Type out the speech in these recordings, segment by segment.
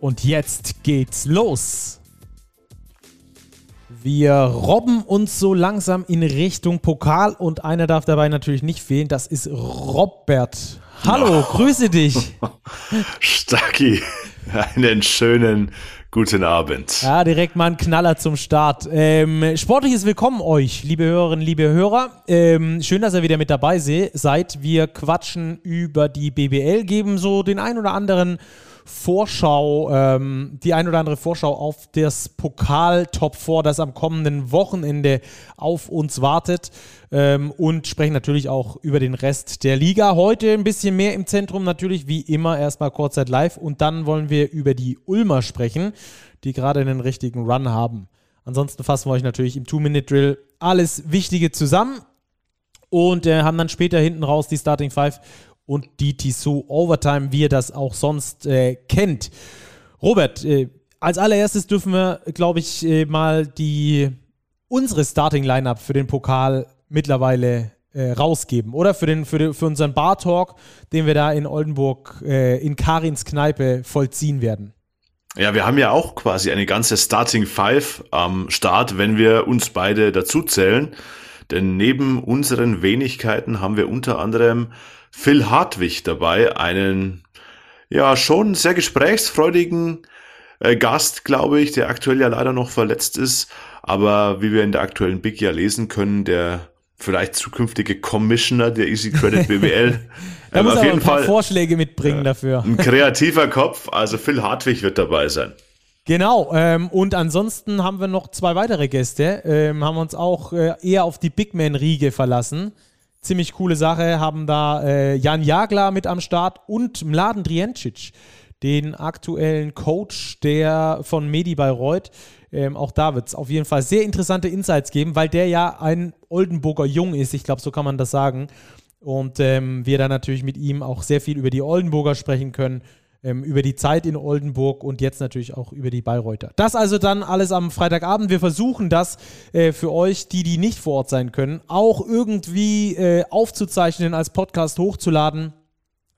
Und jetzt geht's los. Wir robben uns so langsam in Richtung Pokal und einer darf dabei natürlich nicht fehlen. Das ist Robert. Hallo, oh. grüße dich. Stacki, einen schönen guten Abend. Ja, direkt mal ein Knaller zum Start. Ähm, sportliches Willkommen euch, liebe Hörerinnen, liebe Hörer. Ähm, schön, dass ihr wieder mit dabei seid. Wir quatschen über die BBL, geben so den ein oder anderen Vorschau, ähm, die ein oder andere Vorschau auf das Pokal-Top 4, das am kommenden Wochenende auf uns wartet. Ähm, und sprechen natürlich auch über den Rest der Liga. Heute ein bisschen mehr im Zentrum, natürlich wie immer erstmal Kurzzeit live. Und dann wollen wir über die Ulmer sprechen, die gerade einen richtigen Run haben. Ansonsten fassen wir euch natürlich im Two-Minute-Drill alles Wichtige zusammen und äh, haben dann später hinten raus die Starting Five und die Tissot Overtime, wie ihr das auch sonst äh, kennt. Robert, äh, als allererstes dürfen wir, glaube ich, äh, mal die unsere Starting Lineup für den Pokal mittlerweile äh, rausgeben, oder? Für, den, für, den, für unseren Bar Talk, den wir da in Oldenburg äh, in Karins Kneipe vollziehen werden. Ja, wir haben ja auch quasi eine ganze Starting Five am Start, wenn wir uns beide dazu zählen. Denn neben unseren Wenigkeiten haben wir unter anderem Phil Hartwig dabei, einen ja schon sehr gesprächsfreudigen äh, Gast, glaube ich, der aktuell ja leider noch verletzt ist, aber wie wir in der aktuellen Big ja lesen können, der vielleicht zukünftige Commissioner der Easy Credit BWL. da ähm, muss auf jeden ein paar Fall Vorschläge mitbringen äh, dafür. Ein kreativer Kopf, also Phil Hartwig wird dabei sein. Genau, ähm, und ansonsten haben wir noch zwei weitere Gäste, ähm, haben uns auch äh, eher auf die Big Man-Riege verlassen ziemlich coole Sache. Haben da äh, Jan Jagler mit am Start und Mladen Driencic, den aktuellen Coach der von Medi Bayreuth. Ähm, auch da wird es auf jeden Fall sehr interessante Insights geben, weil der ja ein Oldenburger Jung ist. Ich glaube, so kann man das sagen. Und ähm, wir dann natürlich mit ihm auch sehr viel über die Oldenburger sprechen können ähm, über die Zeit in Oldenburg und jetzt natürlich auch über die Bayreuther. Das also dann alles am Freitagabend. Wir versuchen das äh, für euch, die, die nicht vor Ort sein können, auch irgendwie äh, aufzuzeichnen, als Podcast hochzuladen.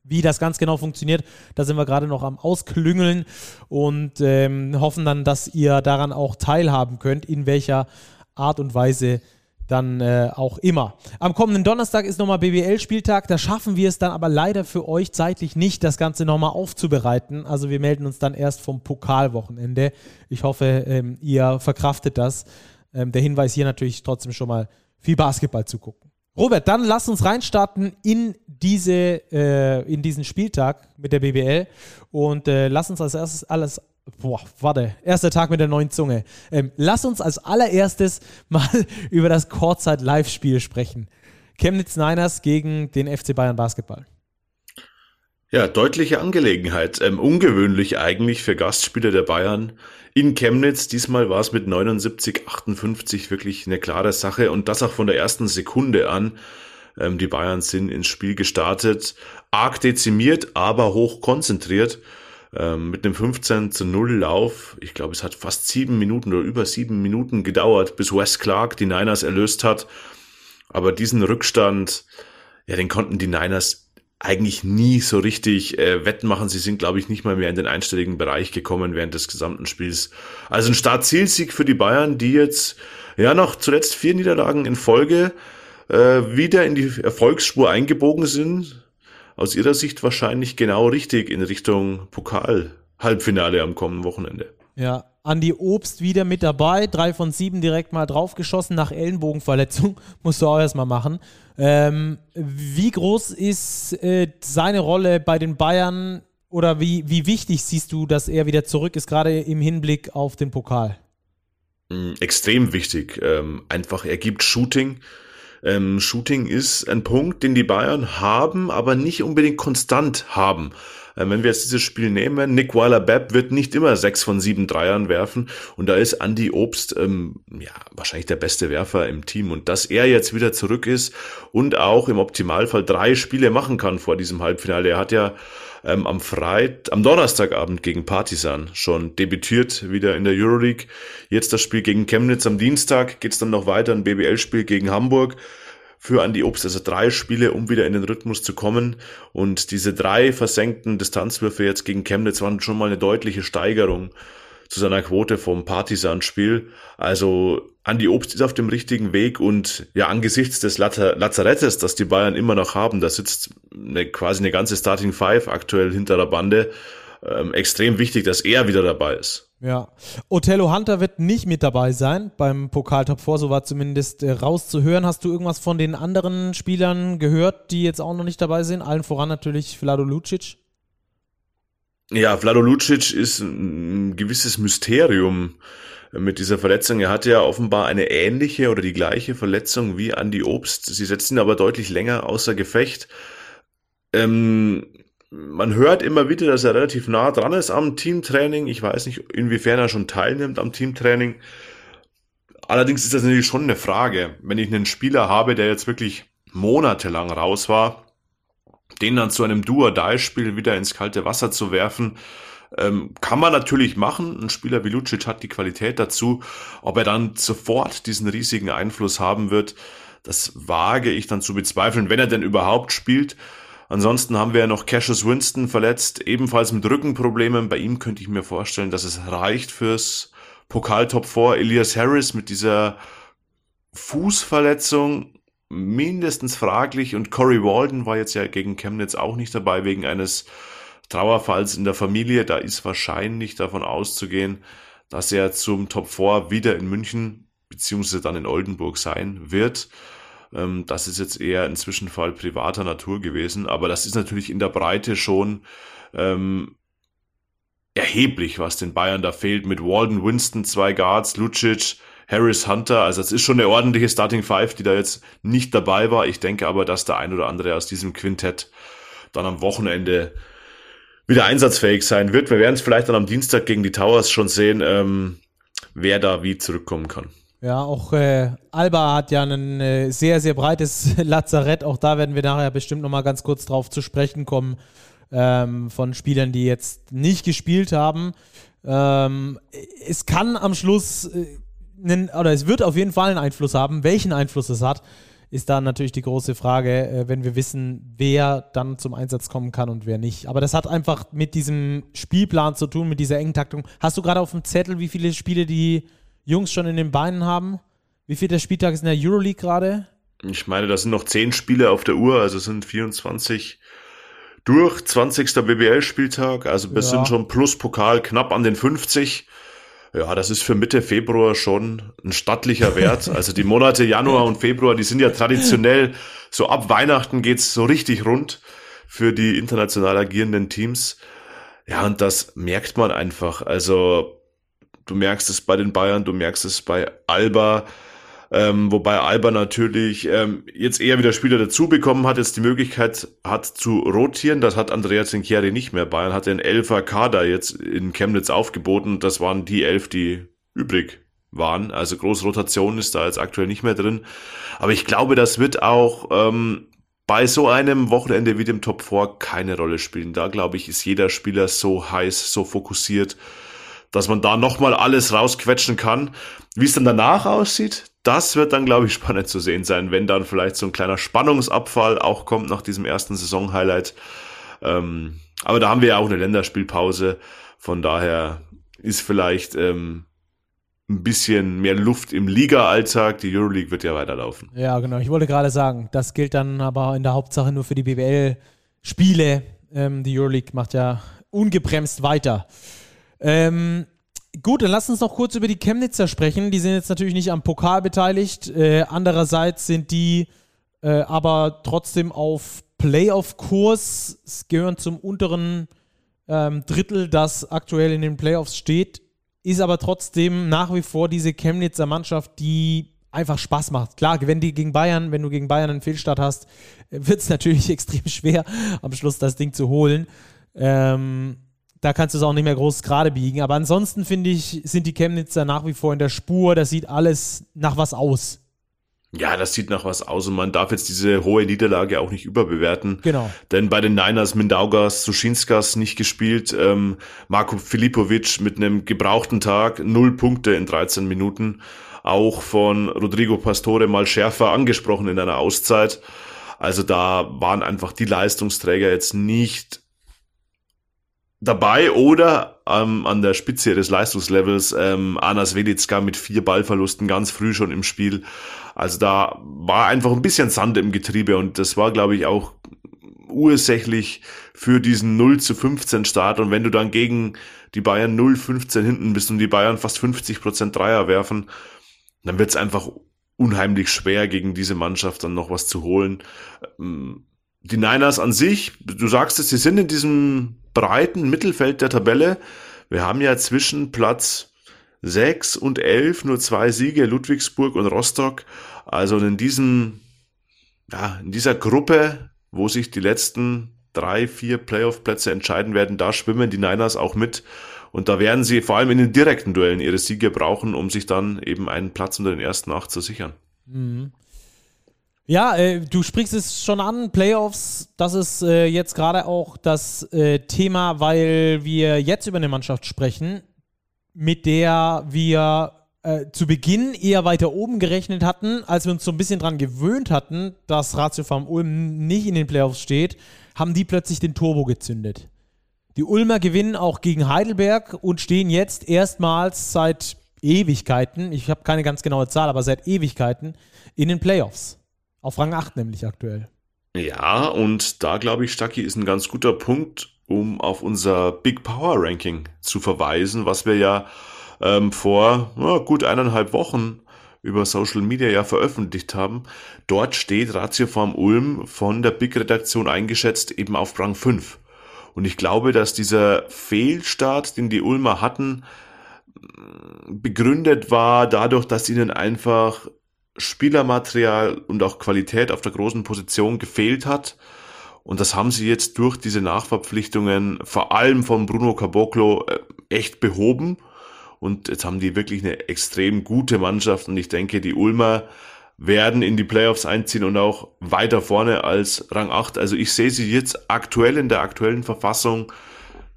Wie das ganz genau funktioniert, da sind wir gerade noch am Ausklüngeln und ähm, hoffen dann, dass ihr daran auch teilhaben könnt, in welcher Art und Weise dann äh, auch immer. Am kommenden Donnerstag ist nochmal BBL-Spieltag. Da schaffen wir es dann aber leider für euch zeitlich nicht, das Ganze nochmal aufzubereiten. Also wir melden uns dann erst vom Pokalwochenende. Ich hoffe, ähm, ihr verkraftet das. Ähm, der Hinweis hier natürlich trotzdem schon mal viel Basketball zu gucken. Robert, dann lass uns reinstarten in, diese, äh, in diesen Spieltag mit der BBL und äh, lass uns als erstes alles Boah, warte, erster Tag mit der neuen Zunge. Ähm, lass uns als allererstes mal über das Kurzzeit-Live-Spiel sprechen. Chemnitz Niners gegen den FC Bayern Basketball. Ja, deutliche Angelegenheit. Ähm, ungewöhnlich eigentlich für Gastspieler der Bayern in Chemnitz. Diesmal war es mit 79, 58 wirklich eine klare Sache und das auch von der ersten Sekunde an. Ähm, die Bayern sind ins Spiel gestartet, arg dezimiert, aber hoch konzentriert ähm, mit einem 15 zu 0 Lauf. Ich glaube, es hat fast sieben Minuten oder über sieben Minuten gedauert, bis Wes Clark die Niners erlöst hat. Aber diesen Rückstand, ja, den konnten die Niners eigentlich nie so richtig äh, wettmachen. Sie sind, glaube ich, nicht mal mehr in den einstelligen Bereich gekommen während des gesamten Spiels. Also ein Start-Zielsieg für die Bayern, die jetzt ja noch zuletzt vier Niederlagen in Folge äh, wieder in die Erfolgsspur eingebogen sind aus Ihrer Sicht wahrscheinlich genau richtig in Richtung Pokal-Halbfinale am kommenden Wochenende. Ja, Andi Obst wieder mit dabei, drei von sieben direkt mal draufgeschossen nach Ellenbogenverletzung, musst du auch erstmal machen. Ähm, wie groß ist äh, seine Rolle bei den Bayern oder wie, wie wichtig siehst du, dass er wieder zurück ist, gerade im Hinblick auf den Pokal? Mm, extrem wichtig. Ähm, einfach, er gibt Shooting Ähm, Shooting ist ein Punkt, den die Bayern haben, aber nicht unbedingt konstant haben. Ähm, wenn wir jetzt dieses Spiel nehmen, Nick Weiler-Bepp wird nicht immer sechs von sieben Dreiern werfen und da ist Andy Obst ähm, ja wahrscheinlich der beste Werfer im Team und dass er jetzt wieder zurück ist und auch im Optimalfall drei Spiele machen kann vor diesem Halbfinale. Er hat ja ähm, am Freit, am Donnerstagabend gegen Partisan schon debütiert wieder in der Euroleague. Jetzt das Spiel gegen Chemnitz am Dienstag, geht's dann noch weiter, ein BBL-Spiel gegen Hamburg für Andy Obst, also drei Spiele, um wieder in den Rhythmus zu kommen. Und diese drei versenkten Distanzwürfe jetzt gegen Chemnitz waren schon mal eine deutliche Steigerung zu seiner Quote vom Partisan-Spiel. Also Andi Obst ist auf dem richtigen Weg und ja, angesichts des Lazarettes, das die Bayern immer noch haben, da sitzt eine, quasi eine ganze Starting Five aktuell hinter der Bande, ähm, extrem wichtig, dass er wieder dabei ist. Ja, Othello Hunter wird nicht mit dabei sein beim Pokal Top 4, so war zumindest äh, rauszuhören. Hast du irgendwas von den anderen Spielern gehört, die jetzt auch noch nicht dabei sind? Allen voran natürlich Vlado Lucic. Ja, Vlado Lucic ist ein gewisses Mysterium mit dieser Verletzung. Er hatte ja offenbar eine ähnliche oder die gleiche Verletzung wie Andy Obst. Sie setzen ihn aber deutlich länger außer Gefecht. Ähm, man hört immer wieder, dass er relativ nah dran ist am Teamtraining. Ich weiß nicht, inwiefern er schon teilnimmt am Teamtraining. Allerdings ist das natürlich schon eine Frage. Wenn ich einen Spieler habe, der jetzt wirklich monatelang raus war, den dann zu einem Do-or-Die-Spiel wieder ins kalte Wasser zu werfen, ähm, kann man natürlich machen. Ein Spieler wie Lucic hat die Qualität dazu. Ob er dann sofort diesen riesigen Einfluss haben wird, das wage ich dann zu bezweifeln, wenn er denn überhaupt spielt. Ansonsten haben wir ja noch Cassius Winston verletzt, ebenfalls mit Rückenproblemen. Bei ihm könnte ich mir vorstellen, dass es reicht fürs Pokal-Top 4. Elias Harris mit dieser Fußverletzung mindestens fraglich und Corey Walden war jetzt ja gegen Chemnitz auch nicht dabei wegen eines Trauerfalls in der Familie. Da ist wahrscheinlich davon auszugehen, dass er zum Top 4 wieder in München beziehungsweise dann in Oldenburg sein wird. Ähm, das ist jetzt eher ein Zwischenfall privater Natur gewesen, aber das ist natürlich in der Breite schon ähm, erheblich, was den Bayern da fehlt. Mit Walden, Winston, zwei Guards, Lucic, Harris Hunter. Also es ist schon eine ordentliche Starting Five, die da jetzt nicht dabei war. Ich denke aber, dass der ein oder andere aus diesem Quintett dann am Wochenende wieder einsatzfähig sein wird. Wir werden es vielleicht dann am Dienstag gegen die Towers schon sehen, ähm, wer da wie zurückkommen kann. Ja, auch äh, Alba hat ja ein äh, sehr, sehr breites Lazarett. Auch da werden wir nachher bestimmt nochmal ganz kurz drauf zu sprechen kommen, ähm, von Spielern, die jetzt nicht gespielt haben. Ähm, es kann am Schluss äh, einen, oder es wird auf jeden Fall einen Einfluss haben. Welchen Einfluss es hat, ist dann natürlich die große Frage, äh, wenn wir wissen, wer dann zum Einsatz kommen kann und wer nicht. Aber das hat einfach mit diesem Spielplan zu tun, mit dieser engen Taktung. Hast du gerade auf dem Zettel, wie viele Spiele die Jungs schon in den Beinen haben? Wie viel der Spieltag ist in der Euroleague gerade? Ich meine, da sind noch zehn Spiele auf der Uhr, also sind 24 durch, 20. BBL-Spieltag, also wir ja. sind schon plus Pokal knapp an den 50. Ja, das ist für Mitte Februar schon ein stattlicher Wert. Also die Monate Januar und Februar, die sind ja traditionell, so ab Weihnachten geht's so richtig rund für die international agierenden Teams. Ja, und das merkt man einfach. Also du merkst es bei den Bayern, du merkst es bei Alba. Ähm, wobei Alba natürlich ähm, jetzt eher wieder Spieler dazu bekommen hat, jetzt die Möglichkeit hat zu rotieren. Das hat Andrea Zinchieri nicht mehr. Bayern hatte einen Elfer Kader jetzt in Chemnitz aufgeboten. Das waren die elf, die übrig waren. Also große Rotation ist da jetzt aktuell nicht mehr drin. Aber ich glaube, das wird auch ähm, bei so einem Wochenende wie dem Top 4 keine Rolle spielen. Da glaube ich, ist jeder Spieler so heiß, so fokussiert, dass man da nochmal alles rausquetschen kann. Wie es dann danach aussieht, das wird dann, glaube ich, spannend zu sehen sein, wenn dann vielleicht so ein kleiner Spannungsabfall auch kommt nach diesem ersten Saisonhighlight. Ähm, aber da haben wir ja auch eine Länderspielpause. Von daher ist vielleicht ähm, ein bisschen mehr Luft im Liga-Alltag. Die Euroleague wird ja weiterlaufen. Ja, genau. Ich wollte gerade sagen, das gilt dann aber in der Hauptsache nur für die BWL-Spiele. Ähm, die Euroleague macht ja ungebremst weiter. Ähm, Gut, dann lass uns noch kurz über die Chemnitzer sprechen. Die sind jetzt natürlich nicht am Pokal beteiligt. Äh, andererseits sind die äh, aber trotzdem auf Playoff-Kurs, gehören zum unteren ähm, Drittel, das aktuell in den Playoffs steht, ist aber trotzdem nach wie vor diese Chemnitzer Mannschaft, die einfach Spaß macht. Klar, wenn die gegen Bayern, wenn du gegen Bayern einen Fehlstart hast, wird es natürlich extrem schwer, am Schluss das Ding zu holen. Ähm, da kannst du es auch nicht mehr groß gerade biegen. Aber ansonsten finde ich, sind die Chemnitzer nach wie vor in der Spur. Das sieht alles nach was aus. Ja, das sieht nach was aus und man darf jetzt diese hohe Niederlage auch nicht überbewerten. Genau. Denn bei den Niners Mindaugas, Suschinskas nicht gespielt, ähm, Marco Filipovic mit einem gebrauchten Tag, null Punkte in 13 Minuten. Auch von Rodrigo Pastore mal schärfer angesprochen in einer Auszeit. Also da waren einfach die Leistungsträger jetzt nicht dabei oder ähm, an der Spitze des Leistungslevels ähm, Anas Velitska mit vier Ballverlusten ganz früh schon im Spiel. Also da war einfach ein bisschen Sand im Getriebe und das war, glaube ich, auch ursächlich für diesen 0 zu 15 Start. Und wenn du dann gegen die Bayern 0 15 hinten bist und die Bayern fast 50 Prozent Dreier werfen, dann wird es einfach unheimlich schwer, gegen diese Mannschaft dann noch was zu holen. Ähm, die Niners an sich, du sagst es, sie sind in diesem breiten Mittelfeld der Tabelle. Wir haben ja zwischen Platz 6 und 11 nur zwei Siege, Ludwigsburg und Rostock. Also in diesem, ja, in dieser Gruppe, wo sich die letzten drei, vier Playoff-Plätze entscheiden werden, da schwimmen die Niners auch mit. Und da werden sie vor allem in den direkten Duellen ihre Siege brauchen, um sich dann eben einen Platz unter den ersten acht zu sichern. Mhm. Ja, äh, du sprichst es schon an, Playoffs, das ist äh, jetzt gerade auch das äh, Thema, weil wir jetzt über eine Mannschaft sprechen, mit der wir äh, zu Beginn eher weiter oben gerechnet hatten, als wir uns so ein bisschen daran gewöhnt hatten, dass Ratio Farm Ulm nicht in den Playoffs steht, haben die plötzlich den Turbo gezündet. Die Ulmer gewinnen auch gegen Heidelberg und stehen jetzt erstmals seit Ewigkeiten, ich habe keine ganz genaue Zahl, aber seit Ewigkeiten in den Playoffs. Auf Rang 8 nämlich aktuell. Ja, und da glaube ich, Stacki ist ein ganz guter Punkt, um auf unser Big Power Ranking zu verweisen, was wir ja ähm, vor ja, gut eineinhalb Wochen über Social Media ja veröffentlicht haben. Dort steht Ratioform Ulm von der Big-Redaktion eingeschätzt eben auf Rang 5. Und ich glaube, dass dieser Fehlstart, den die Ulmer hatten, begründet war dadurch, dass ihnen einfach Spielermaterial und auch Qualität auf der großen Position gefehlt hat. Und das haben sie jetzt durch diese Nachverpflichtungen, vor allem von Bruno Caboclo, äh, echt behoben. Und jetzt haben die wirklich eine extrem gute Mannschaft. Und ich denke, die Ulmer werden in die Playoffs einziehen und auch weiter vorne als Rang 8. Also ich sehe sie jetzt aktuell in der aktuellen Verfassung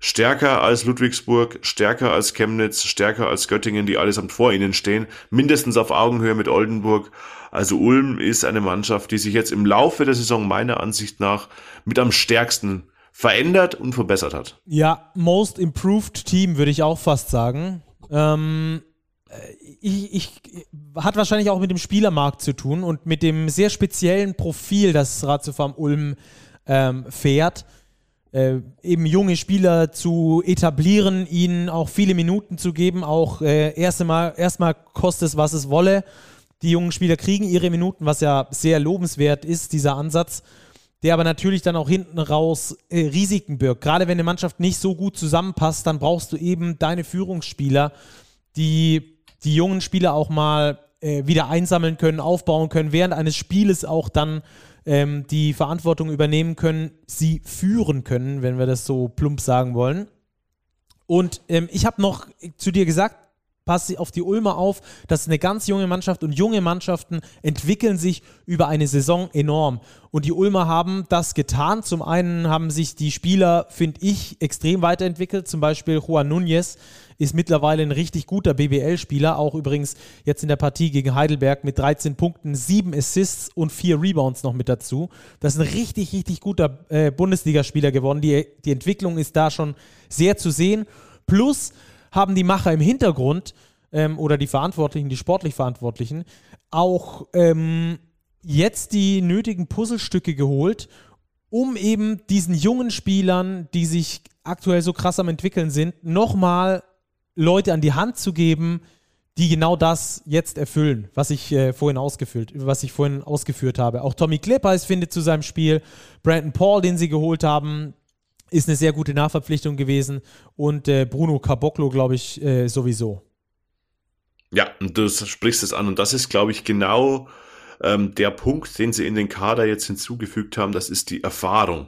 stärker als Ludwigsburg, stärker als Chemnitz, stärker als Göttingen, die allesamt vor ihnen stehen, mindestens auf Augenhöhe mit Oldenburg. Also Ulm ist eine Mannschaft, die sich jetzt im Laufe der Saison meiner Ansicht nach mit am stärksten verändert und verbessert hat. Ja, most improved Team würde ich auch fast sagen. Ähm, ich, ich, hat wahrscheinlich auch mit dem Spielermarkt zu tun und mit dem sehr speziellen Profil, das Ratiofarm Ulm ähm, fährt äh, eben junge Spieler zu etablieren, ihnen auch viele Minuten zu geben, auch äh, erstmal erstmal kostet es, was es wolle. Die jungen Spieler kriegen ihre Minuten, was ja sehr lobenswert ist, dieser Ansatz, der aber natürlich dann auch hinten raus äh, Risiken birgt. Gerade wenn eine Mannschaft nicht so gut zusammenpasst, dann brauchst du eben deine Führungsspieler, die die jungen Spieler auch mal äh, wieder einsammeln können, aufbauen können, während eines Spieles auch dann ähm, die Verantwortung übernehmen können, sie führen können, wenn wir das so plump sagen wollen. Und ähm, ich habe noch zu dir gesagt, pass auf die Ulmer auf. Das ist eine ganz junge Mannschaft und junge Mannschaften entwickeln sich über eine Saison enorm. Und die Ulmer haben das getan. Zum einen haben sich die Spieler, finde ich, extrem weiterentwickelt. Zum Beispiel Juan Núñez ist mittlerweile ein richtig guter BBL-Spieler. Auch übrigens jetzt in der Partie gegen Heidelberg mit 13 Punkten, 7 Assists und 4 Rebounds noch mit dazu. Das ist ein richtig, richtig guter äh, Bundesligaspieler geworden. Die, die Entwicklung ist da schon sehr zu sehen. Plus haben die Macher im Hintergrund ähm, oder die Verantwortlichen, die sportlich Verantwortlichen, auch ähm, jetzt die nötigen Puzzlestücke geholt, um eben diesen jungen Spielern, die sich aktuell so krass am entwickeln sind, nochmal Leute an die Hand zu geben, die genau das jetzt erfüllen, was ich äh, vorhin ausgeführt, was ich vorhin ausgeführt habe. Auch Tommy Kleppers findet zu seinem Spiel, Brandon Paul, den sie geholt haben, ist eine sehr gute Nachverpflichtung gewesen und äh, Bruno Caboclo, glaube ich, äh, sowieso. Ja, und du sprichst es an und das ist, glaube ich, genau ähm, der Punkt, den sie in den Kader jetzt hinzugefügt haben, das ist die Erfahrung.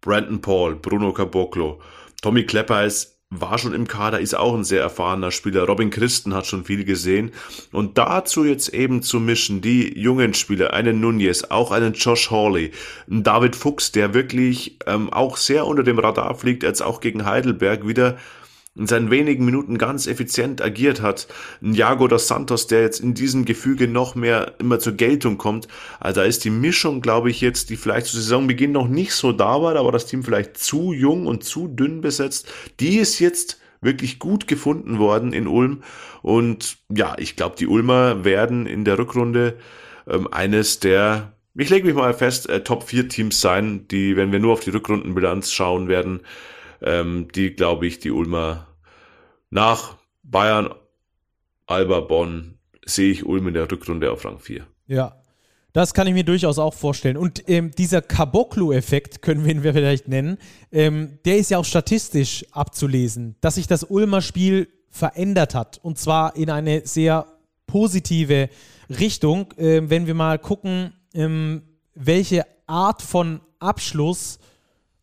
Brandon Paul, Bruno Caboclo, Tommy Klepper ist war schon im Kader, ist auch ein sehr erfahrener Spieler. Robin Christen hat schon viel gesehen. Und dazu jetzt eben zu mischen, die jungen Spieler, einen Nunez, auch einen Josh Hawley, einen David Fuchs, der wirklich ähm, auch sehr unter dem Radar fliegt, jetzt auch gegen Heidelberg wieder in seinen wenigen Minuten ganz effizient agiert hat. Ein Jago dos Santos, der jetzt in diesem Gefüge noch mehr immer zur Geltung kommt. Also da ist die Mischung, glaube ich, jetzt, die vielleicht zu Saisonbeginn noch nicht so da war, aber das Team vielleicht zu jung und zu dünn besetzt, die ist jetzt wirklich gut gefunden worden in Ulm. Und ja, ich glaube, die Ulmer werden in der Rückrunde ähm, eines der ich lege mich mal fest, äh, Top 4 Teams sein, die, wenn wir nur auf die Rückrundenbilanz schauen werden, ähm, die, glaube ich, die Ulmer nach Bayern, Alba, Bonn, sehe ich Ulm in der Rückrunde auf Rang 4. Ja, das kann ich mir durchaus auch vorstellen. Und ähm, dieser Caboclo-Effekt, können wir ihn vielleicht nennen, ähm, der ist ja auch statistisch abzulesen, dass sich das Ulmer Spiel verändert hat. Und zwar in eine sehr positive Richtung. Ähm, wenn wir mal gucken, ähm, welche Art von Abschluss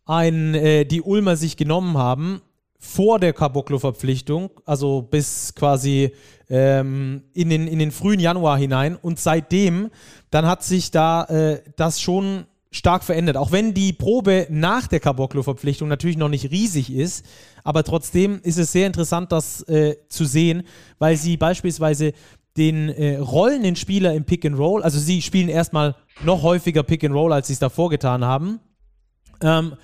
ein, äh, die Ulmer sich genommen haben vor der Caboclo-Verpflichtung, also bis quasi ähm, in, den, in den frühen Januar hinein. Und seitdem, dann hat sich da äh, das schon stark verändert. Auch wenn die Probe nach der Caboclo-Verpflichtung natürlich noch nicht riesig ist, aber trotzdem ist es sehr interessant, das äh, zu sehen, weil sie beispielsweise den äh, rollenden Spieler im Pick and Roll, also sie spielen erstmal noch häufiger Pick and Roll, als sie es davor getan haben. Ähm,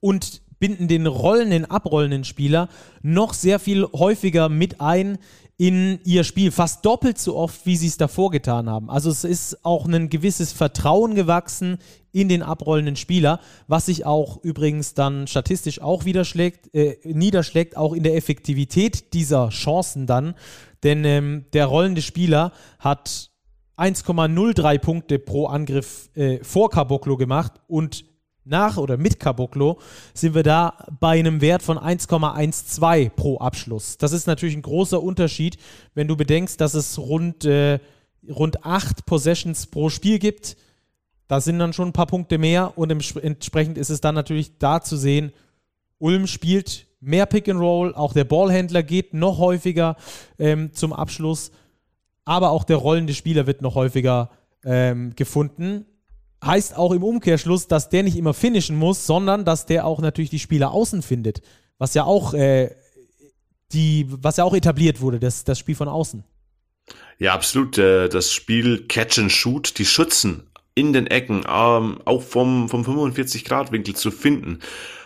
und binden den rollenden, abrollenden Spieler noch sehr viel häufiger mit ein in ihr Spiel, fast doppelt so oft, wie sie es davor getan haben. Also es ist auch ein gewisses Vertrauen gewachsen in den abrollenden Spieler, was sich auch übrigens dann statistisch auch äh, niederschlägt, auch in der Effektivität dieser Chancen dann. Denn ähm, der rollende Spieler hat 1,03 Punkte pro Angriff äh, vor Caboclo gemacht und nach oder mit Caboclo sind wir da bei einem Wert von 1,12 pro Abschluss. Das ist natürlich ein großer Unterschied, wenn du bedenkst, dass es rund, äh, rund 8 Possessions pro Spiel gibt. Da sind dann schon ein paar Punkte mehr und entsprechend ist es dann natürlich da zu sehen, Ulm spielt mehr Pick and Roll, auch der Ballhändler geht noch häufiger ähm, zum Abschluss, aber auch der rollende Spieler wird noch häufiger ähm, gefunden heißt auch im Umkehrschluss, dass der nicht immer finishen muss, sondern dass der auch natürlich die Spieler außen findet. Was ja auch, äh, die, was ja auch etabliert wurde, das, das Spiel von außen. Ja, absolut. Äh, das Spiel Catch and Shoot, die Schützen in den Ecken, ähm, auch vom, vom 45-Grad-Winkel zu finden,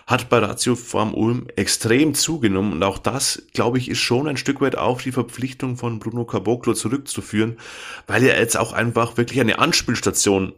hat bei Ratio Farm Ulm extrem zugenommen. Und auch das, glaube ich, ist schon ein Stück weit auf die Verpflichtung von Bruno Caboclo zurückzuführen, weil er jetzt auch einfach wirklich eine Anspielstation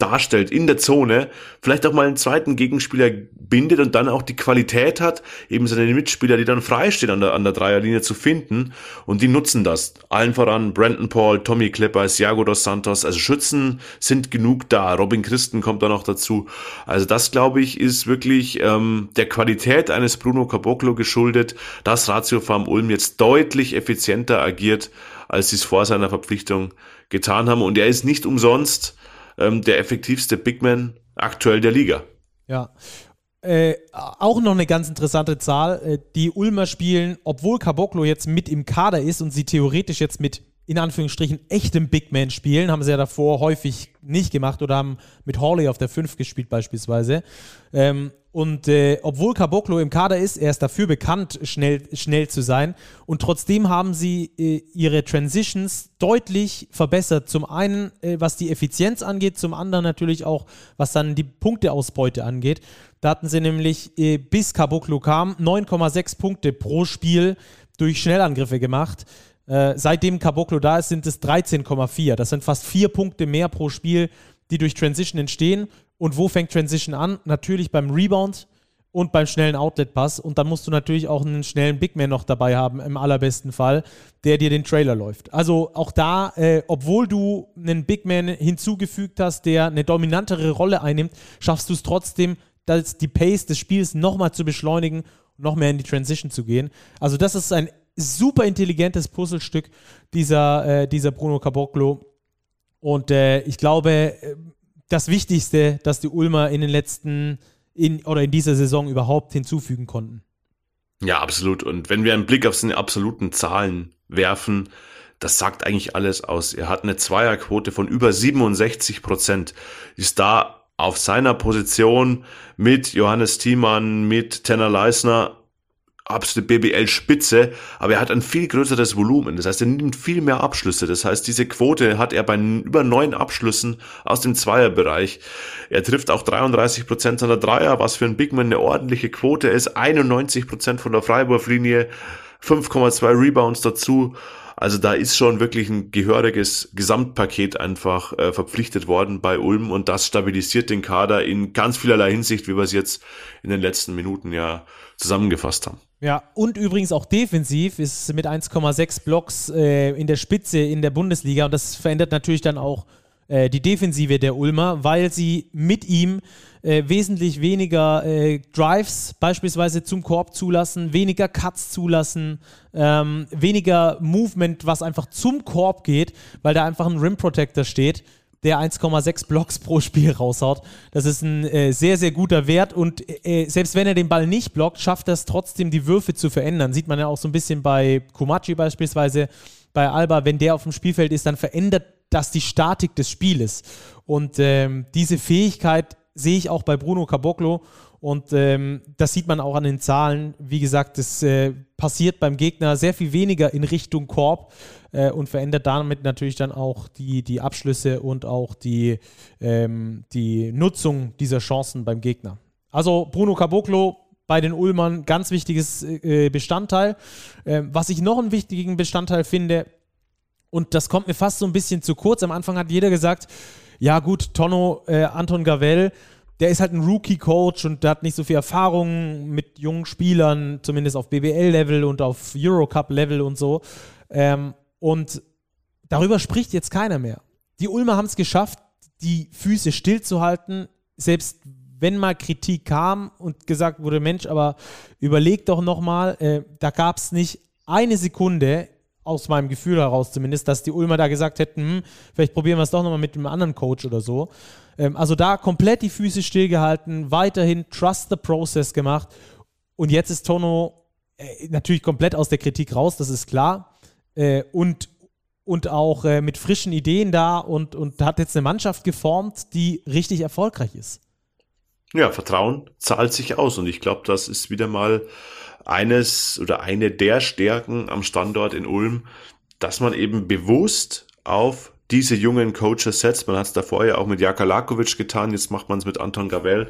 darstellt in der Zone, vielleicht auch mal einen zweiten Gegenspieler bindet und dann auch die Qualität hat, eben seine Mitspieler, die dann freistehen an der, an der Dreierlinie zu finden und die nutzen das. Allen voran Brandon Paul, Tommy Clipper, Siago dos Santos, also Schützen sind genug da. Robin Christen kommt da noch dazu. Also das, glaube ich, ist wirklich ähm, der Qualität eines Bruno Caboclo geschuldet, dass Ratio Farm Ulm jetzt deutlich effizienter agiert, als sie es vor seiner Verpflichtung getan haben. Und er ist nicht umsonst ähm, der effektivste Bigman aktuell der Liga. Ja. Äh, auch noch eine ganz interessante Zahl. Äh, die Ulmer spielen, obwohl Caboclo jetzt mit im Kader ist und sie theoretisch jetzt mit in Anführungsstrichen echtem Big Man spielen, haben sie ja davor häufig nicht gemacht oder haben mit Hawley auf der 5 gespielt beispielsweise. Ähm, und äh, obwohl Caboclo im Kader ist, er ist dafür bekannt, schnell, schnell zu sein. Und trotzdem haben sie äh, ihre Transitions deutlich verbessert. Zum einen, äh, was die Effizienz angeht, zum anderen natürlich auch, was dann die Punkteausbeute angeht. Da hatten sie nämlich, äh, bis Caboclo kam, 9,6 Punkte pro Spiel durch Schnellangriffe gemacht. Äh, seitdem Caboclo da ist, sind es 13,4. Das sind fast vier Punkte mehr pro Spiel, die durch Transition entstehen. Und wo fängt Transition an? Natürlich beim Rebound und beim schnellen Outlet-Pass. Und dann musst du natürlich auch einen schnellen Big Man noch dabei haben, im allerbesten Fall, der dir den Trailer läuft. Also auch da, äh, obwohl du einen Big Man hinzugefügt hast, der eine dominantere Rolle einnimmt, schaffst du es trotzdem, dass die Pace des Spiels nochmal zu beschleunigen und noch mehr in die Transition zu gehen. Also das ist ein super intelligentes Puzzlestück, dieser, äh, dieser Bruno Caboclo. Und äh, ich glaube, äh, das Wichtigste, dass die Ulmer in den letzten in, oder in dieser Saison überhaupt hinzufügen konnten. Ja, absolut. Und wenn wir einen Blick auf seine absoluten Zahlen werfen, das sagt eigentlich alles aus. Er hat eine Zweierquote von über 67 Prozent. Ist da auf seiner Position mit Johannes Thiemann, mit Tenner Leisner absolute BBL-Spitze, aber er hat ein viel größeres Volumen. Das heißt, er nimmt viel mehr Abschlüsse. Das heißt, diese Quote hat er bei über neun Abschlüssen aus dem Zweierbereich. Er trifft auch 33 Prozent seiner Dreier, was für einen Bigman eine ordentliche Quote ist. 91 Prozent von der Freiwurflinie, 5,2 Rebounds dazu. Also da ist schon wirklich ein gehöriges Gesamtpaket einfach äh, verpflichtet worden bei Ulm und das stabilisiert den Kader in ganz vielerlei Hinsicht, wie wir es jetzt in den letzten Minuten ja zusammengefasst haben. Ja, und übrigens auch defensiv ist mit 1,6 Blocks äh, in der Spitze in der Bundesliga und das verändert natürlich dann auch äh, die Defensive der Ulmer, weil sie mit ihm äh, wesentlich weniger äh, Drives beispielsweise zum Korb zulassen, weniger Cuts zulassen, ähm, weniger Movement, was einfach zum Korb geht, weil da einfach ein Rim Protector steht der 1,6 Blocks pro Spiel raushaut. Das ist ein äh, sehr, sehr guter Wert und äh, selbst wenn er den Ball nicht blockt, schafft er es trotzdem, die Würfe zu verändern. Sieht man ja auch so ein bisschen bei Kumachi beispielsweise, bei Alba, wenn der auf dem Spielfeld ist, dann verändert das die Statik des Spieles. Und ähm, diese Fähigkeit sehe ich auch bei Bruno Caboclo und ähm, das sieht man auch an den Zahlen. Wie gesagt, es äh, passiert beim Gegner sehr viel weniger in Richtung Korb äh, und verändert damit natürlich dann auch die, die Abschlüsse und auch die, ähm, die Nutzung dieser Chancen beim Gegner. Also Bruno Caboclo bei den Ulmern, ganz wichtiges äh, Bestandteil. Ähm, was ich noch einen wichtigen Bestandteil finde, und das kommt mir fast so ein bisschen zu kurz. Am Anfang hat jeder gesagt, ja gut, Tonno, äh, Anton Gavel, der ist halt ein Rookie-Coach und der hat nicht so viel Erfahrung mit jungen Spielern, zumindest auf BBL-Level und auf Eurocup-Level und so. Ähm, und darüber spricht jetzt keiner mehr. Die Ulmer haben es geschafft, die Füße stillzuhalten, selbst wenn mal Kritik kam und gesagt wurde, Mensch, aber überleg doch nochmal, äh, da gab es nicht eine Sekunde, aus meinem Gefühl heraus zumindest, dass die Ulmer da gesagt hätten, hm, vielleicht probieren wir es doch nochmal mit einem anderen Coach oder so. Ähm, also da komplett die Füße stillgehalten, weiterhin Trust the Process gemacht. Und jetzt ist Tono äh, natürlich komplett aus der Kritik raus, das ist klar. Äh, und, und auch äh, mit frischen Ideen da und, und hat jetzt eine Mannschaft geformt, die richtig erfolgreich ist. Ja, Vertrauen zahlt sich aus und ich glaube, das ist wieder mal eines oder eine der Stärken am Standort in Ulm, dass man eben bewusst auf diese jungen Coaches setzt. Man hat es davor ja auch mit Jaka Lakovic getan, jetzt macht man es mit Anton Gavel.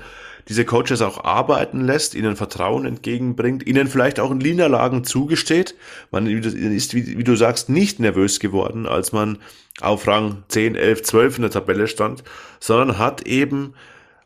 Diese Coaches auch arbeiten lässt, ihnen Vertrauen entgegenbringt, ihnen vielleicht auch in Niederlagen zugesteht. Man ist, wie, du sagst, nicht nervös geworden, als man auf Rang 10, 11, 12 in der Tabelle stand, sondern hat eben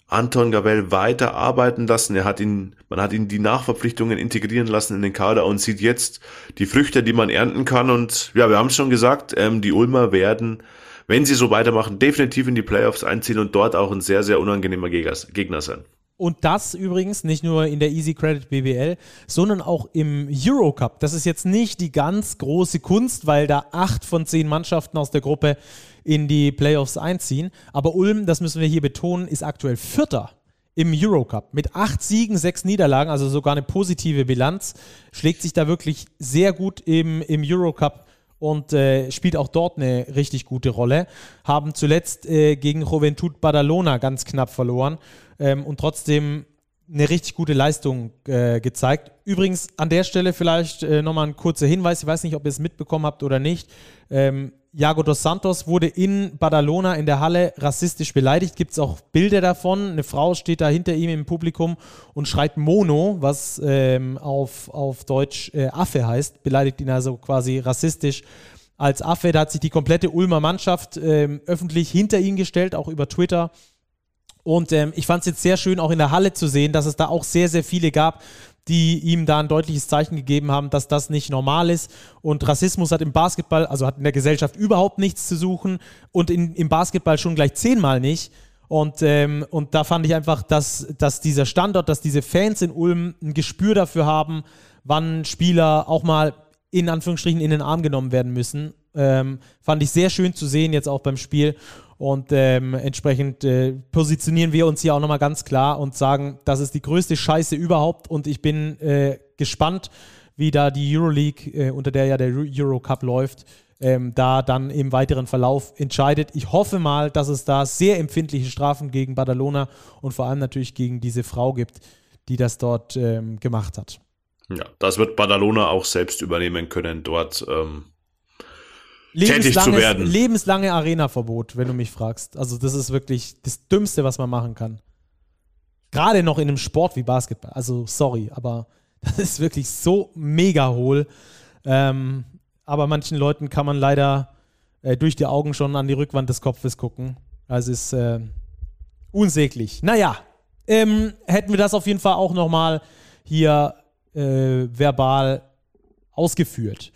Anton Gavel weiter arbeiten lassen. Er hat ihn, man hat ihn die Nachverpflichtungen integrieren lassen in den Kader und sieht jetzt die Früchte, die man ernten kann. Und ja, wir haben es schon gesagt, ähm, die Ulmer werden, wenn sie so weitermachen, definitiv in die Playoffs einziehen und dort auch ein sehr, sehr unangenehmer Gegner sein. Und das übrigens nicht nur in der Easy Credit BWL, sondern auch im Eurocup. Das ist jetzt nicht die ganz große Kunst, weil da acht von zehn Mannschaften aus der Gruppe in die Playoffs einziehen. Aber Ulm, das müssen wir hier betonen, ist aktuell Vierter im Eurocup mit acht Siegen, sechs Niederlagen, also sogar eine positive Bilanz, schlägt sich da wirklich sehr gut im, im Eurocup und äh, spielt auch dort eine richtig gute Rolle. Haben zuletzt äh, gegen Juventud Badalona ganz knapp verloren ähm, und trotzdem eine richtig gute Leistung äh, gezeigt. Übrigens an der Stelle vielleicht äh, nochmal ein kurzer Hinweis, ich weiß nicht, ob ihr es mitbekommen habt oder nicht. Ähm, Jago dos Santos wurde in Badalona in der Halle rassistisch beleidigt. Gibt es auch Bilder davon. Eine Frau steht da hinter ihm im Publikum und schreit Mono, was ähm, auf, auf Deutsch äh, Affe heißt. Beleidigt ihn also quasi rassistisch als Affe. Da hat sich die komplette Ulmer Mannschaft ähm, öffentlich hinter ihn gestellt, auch über Twitter. Und ähm, ich fand es jetzt sehr schön, auch in der Halle zu sehen, dass es da auch sehr, sehr viele gab, die ihm da ein deutliches Zeichen gegeben haben, dass das nicht normal ist. Und Rassismus hat im Basketball, also hat in der Gesellschaft überhaupt nichts zu suchen und in, im Basketball schon gleich zehnmal nicht. Und, ähm, und da fand ich einfach, dass, dass dieser Standort, dass diese Fans in Ulm ein Gespür dafür haben, wann Spieler auch mal in Anführungsstrichen in den Arm genommen werden müssen. Ähm, fand ich sehr schön zu sehen, jetzt auch beim Spiel. Und ähm, entsprechend äh, positionieren wir uns hier auch nochmal ganz klar und sagen, das ist die größte Scheiße überhaupt. Und ich bin äh, gespannt, wie da die Euroleague, äh, unter der ja der Eurocup läuft, ähm, da dann im weiteren Verlauf entscheidet. Ich hoffe mal, dass es da sehr empfindliche Strafen gegen Badalona und vor allem natürlich gegen diese Frau gibt, die das dort ähm, gemacht hat. Ja, das wird Badalona auch selbst übernehmen können, dort ähm, tätig zu werden. Lebenslange Arena-Verbot, wenn du mich fragst. Also das ist wirklich das Dümmste, was man machen kann. Gerade noch in einem Sport wie Basketball. Also sorry, aber das ist wirklich so mega hohl. Ähm, aber manchen Leuten kann man leider äh, durch die Augen schon an die Rückwand des Kopfes gucken. Also ist äh, unsäglich. Naja, ähm, hätten wir das auf jeden Fall auch nochmal hier äh, verbal ausgeführt.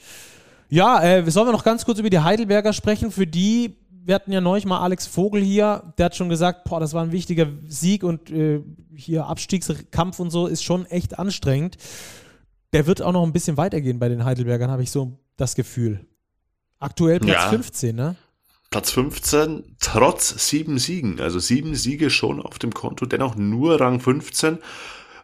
Ja, äh, sollen wir noch ganz kurz über die Heidelberger sprechen? Für die, wir hatten ja neulich mal Alex Vogel hier, der hat schon gesagt, boah, das war ein wichtiger Sieg und äh, hier Abstiegskampf und so ist schon echt anstrengend. Der wird auch noch ein bisschen weitergehen bei den Heidelbergern, habe ich so das Gefühl. Aktuell Platz ja. 15, ne? Platz 15, trotz sieben Siegen, also sieben Siege schon auf dem Konto, dennoch nur Rang 15.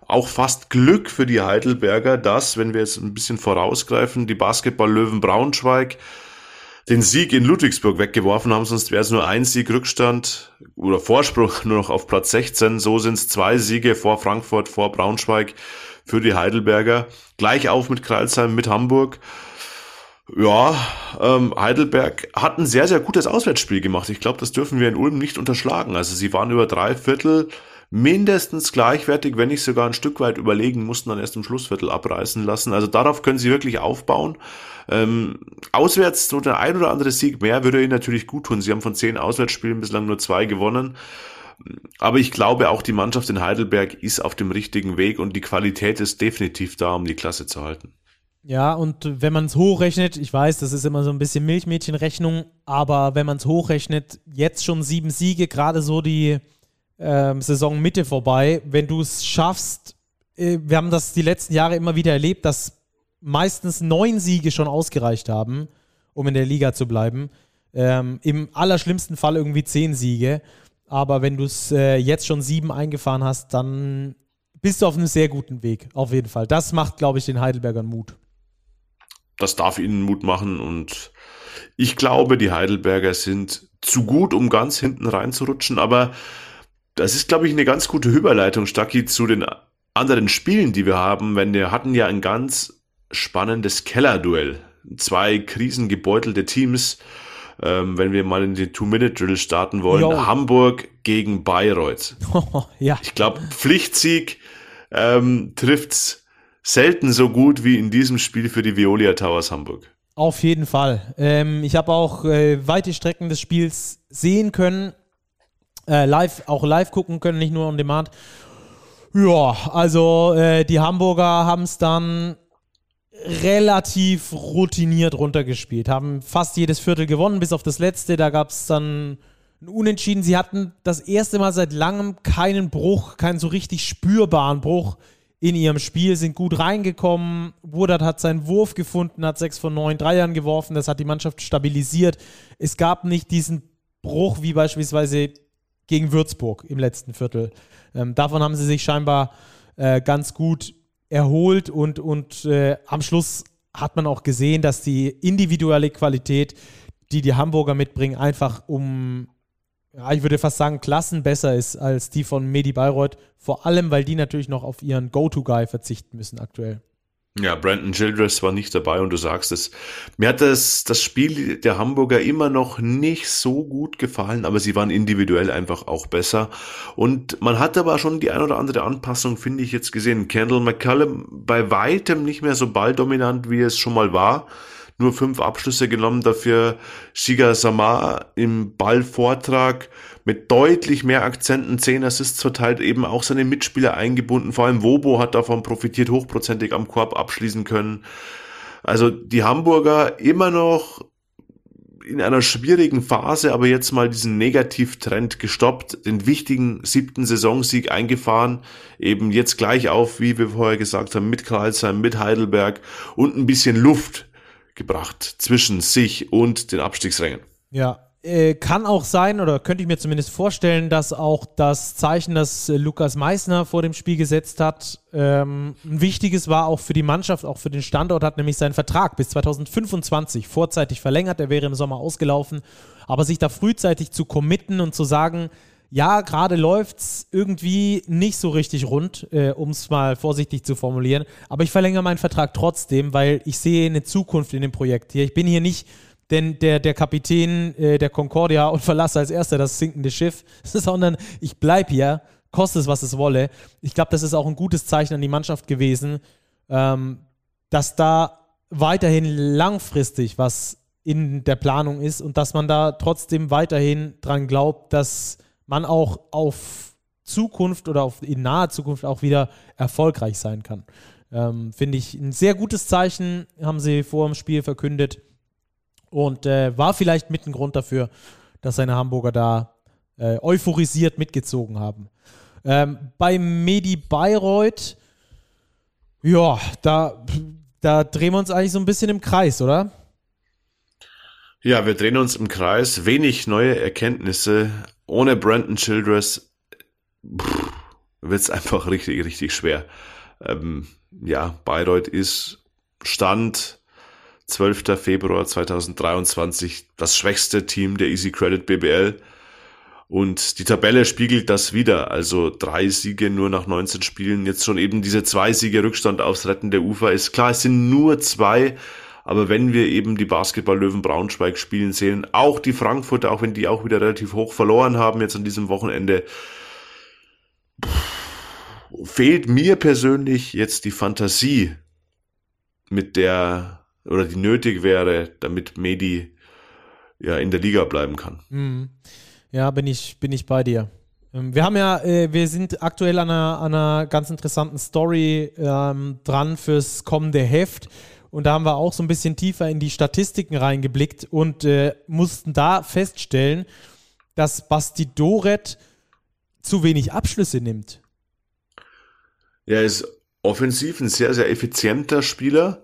Auch fast Glück für die Heidelberger, dass, wenn wir jetzt ein bisschen vorausgreifen, die Basketball-Löwen Braunschweig den Sieg in Ludwigsburg weggeworfen haben, sonst wäre es nur ein Sieg Rückstand oder Vorsprung nur noch auf Platz 16. So sind es zwei Siege vor Frankfurt, vor Braunschweig für die Heidelberger. Gleich auf mit Kreilsheim, mit Hamburg. Ja, ähm, Heidelberg hat ein sehr, sehr gutes Auswärtsspiel gemacht. Ich glaube, das dürfen wir in Ulm nicht unterschlagen. Also sie waren über drei Viertel mindestens gleichwertig, wenn nicht sogar ein Stück weit überlegen, mussten dann erst im Schlussviertel abreißen lassen. Also darauf können sie wirklich aufbauen. Ähm, auswärts so der ein oder andere Sieg mehr würde ihnen natürlich gut tun. Sie haben von zehn Auswärtsspielen bislang nur zwei gewonnen. Aber ich glaube, auch die Mannschaft in Heidelberg ist auf dem richtigen Weg und die Qualität ist definitiv da, um die Klasse zu halten. Ja, und wenn man es hochrechnet, ich weiß, das ist immer so ein bisschen Milchmädchenrechnung, aber wenn man es hochrechnet, jetzt schon sieben Siege, gerade so die ähm, Saisonmitte vorbei, wenn du es schaffst, äh, wir haben das die letzten Jahre immer wieder erlebt, dass meistens neun Siege schon ausgereicht haben, um in der Liga zu bleiben. Ähm, Im allerschlimmsten Fall irgendwie zehn Siege. Aber wenn du es äh, jetzt schon sieben eingefahren hast, dann bist du auf einem sehr guten Weg, auf jeden Fall. Das macht, glaube ich, den Heidelbergern Mut das darf ihnen Mut machen und ich glaube, die Heidelberger sind zu gut, um ganz hinten reinzurutschen, aber das ist, glaube ich, eine ganz gute Überleitung, Stacki, zu den anderen Spielen, die wir haben, wenn wir hatten ja ein ganz spannendes Kellerduell. Zwei krisengebeutelte Teams, ähm, wenn wir mal in den Two-Minute-Drill starten wollen. Jo. Hamburg gegen Bayreuth. Oh, ja. Ich glaube, Pflichtsieg ähm, trifft's selten so gut wie in diesem Spiel für die Veolia Towers Hamburg. Auf jeden Fall. Ähm, ich habe auch äh, weite Strecken des Spiels sehen können, äh, live, auch live gucken können, nicht nur on demand. Ja, also äh, die Hamburger haben es dann relativ routiniert runtergespielt, haben fast jedes Viertel gewonnen, bis auf das letzte. Da gab es dann ein Unentschieden. Sie hatten das erste Mal seit langem keinen Bruch, keinen so richtig spürbaren Bruch in ihrem Spiel, sind gut reingekommen. Wurdert hat seinen Wurf gefunden, hat sechs von neun Dreiern geworfen. Das hat die Mannschaft stabilisiert. Es gab nicht diesen Bruch wie beispielsweise gegen Würzburg im letzten Viertel. Ähm, davon haben sie sich scheinbar äh, ganz gut erholt und, und äh, am Schluss hat man auch gesehen, dass die individuelle Qualität, die die Hamburger mitbringen, einfach um ja, ich würde fast sagen, Klassen besser ist als die von Medi Bayreuth. Vor allem, weil die natürlich noch auf ihren Go-To-Guy verzichten müssen aktuell. Ja, Brandon Childress war nicht dabei und du sagst es. Mir hat das, das Spiel der Hamburger immer noch nicht so gut gefallen, aber sie waren individuell einfach auch besser. Und man hat aber schon die ein oder andere Anpassung, finde ich, jetzt gesehen. Kendall McCallum bei weitem nicht mehr so balldominant, wie es schon mal war nur fünf Abschlüsse genommen, dafür Shiga Samar im Ballvortrag mit deutlich mehr Akzenten, zehn Assists verteilt, eben auch seine Mitspieler eingebunden, vor allem Wobo hat davon profitiert, hochprozentig am Korb abschließen können. Also die Hamburger immer noch in einer schwierigen Phase, aber jetzt mal diesen Negativtrend gestoppt, den wichtigen siebten Saisonsieg eingefahren, eben jetzt gleich auf, wie wir vorher gesagt haben, mit Karlsheim, mit Heidelberg und ein bisschen Luft gebracht zwischen sich und den Abstiegsrängen. Ja, äh, kann auch sein, oder könnte ich mir zumindest vorstellen, dass auch das Zeichen, das äh, Lukas Meissner vor dem Spiel gesetzt hat, ähm, ein wichtiges war auch für die Mannschaft, auch für den Standort, hat nämlich seinen Vertrag bis 2025 vorzeitig verlängert. Er wäre im Sommer ausgelaufen. Aber sich da frühzeitig zu committen und zu sagen, ja, gerade läuft es irgendwie nicht so richtig rund, äh, um es mal vorsichtig zu formulieren. Aber ich verlängere meinen Vertrag trotzdem, weil ich sehe eine Zukunft in dem Projekt hier. Ich bin hier nicht denn der, der Kapitän äh, der Concordia und verlasse als erster das sinkende Schiff, sondern ich bleibe hier, koste es, was es wolle. Ich glaube, das ist auch ein gutes Zeichen an die Mannschaft gewesen, ähm, dass da weiterhin langfristig was in der Planung ist und dass man da trotzdem weiterhin dran glaubt, dass man auch auf Zukunft oder auf in naher Zukunft auch wieder erfolgreich sein kann. Ähm, Finde ich ein sehr gutes Zeichen, haben sie vor dem Spiel verkündet. Und äh, war vielleicht mit ein Grund dafür, dass seine Hamburger da äh, euphorisiert mitgezogen haben. Ähm, bei Medi Bayreuth, ja, da, da drehen wir uns eigentlich so ein bisschen im Kreis, oder? Ja, wir drehen uns im Kreis. Wenig neue Erkenntnisse. Ohne Brandon Childress wird es einfach richtig, richtig schwer. Ähm, ja, Bayreuth ist Stand 12. Februar 2023 das schwächste Team der Easy Credit BBL. Und die Tabelle spiegelt das wieder. Also drei Siege nur nach 19 Spielen. Jetzt schon eben diese zwei Siege Rückstand aufs Retten der Ufer. Ist klar, es sind nur zwei. Aber wenn wir eben die Basketball-Löwen Braunschweig spielen sehen, auch die Frankfurter, auch wenn die auch wieder relativ hoch verloren haben jetzt an diesem Wochenende, fehlt mir persönlich jetzt die Fantasie, mit der oder die nötig wäre, damit Medi ja in der Liga bleiben kann. Mhm. Ja, bin ich, bin ich bei dir. Ähm, wir haben ja, äh, wir sind aktuell an einer, an einer ganz interessanten Story ähm, dran fürs kommende Heft. Und da haben wir auch so ein bisschen tiefer in die Statistiken reingeblickt und äh, mussten da feststellen, dass Basti Doret zu wenig Abschlüsse nimmt. Er ist offensiv ein sehr, sehr effizienter Spieler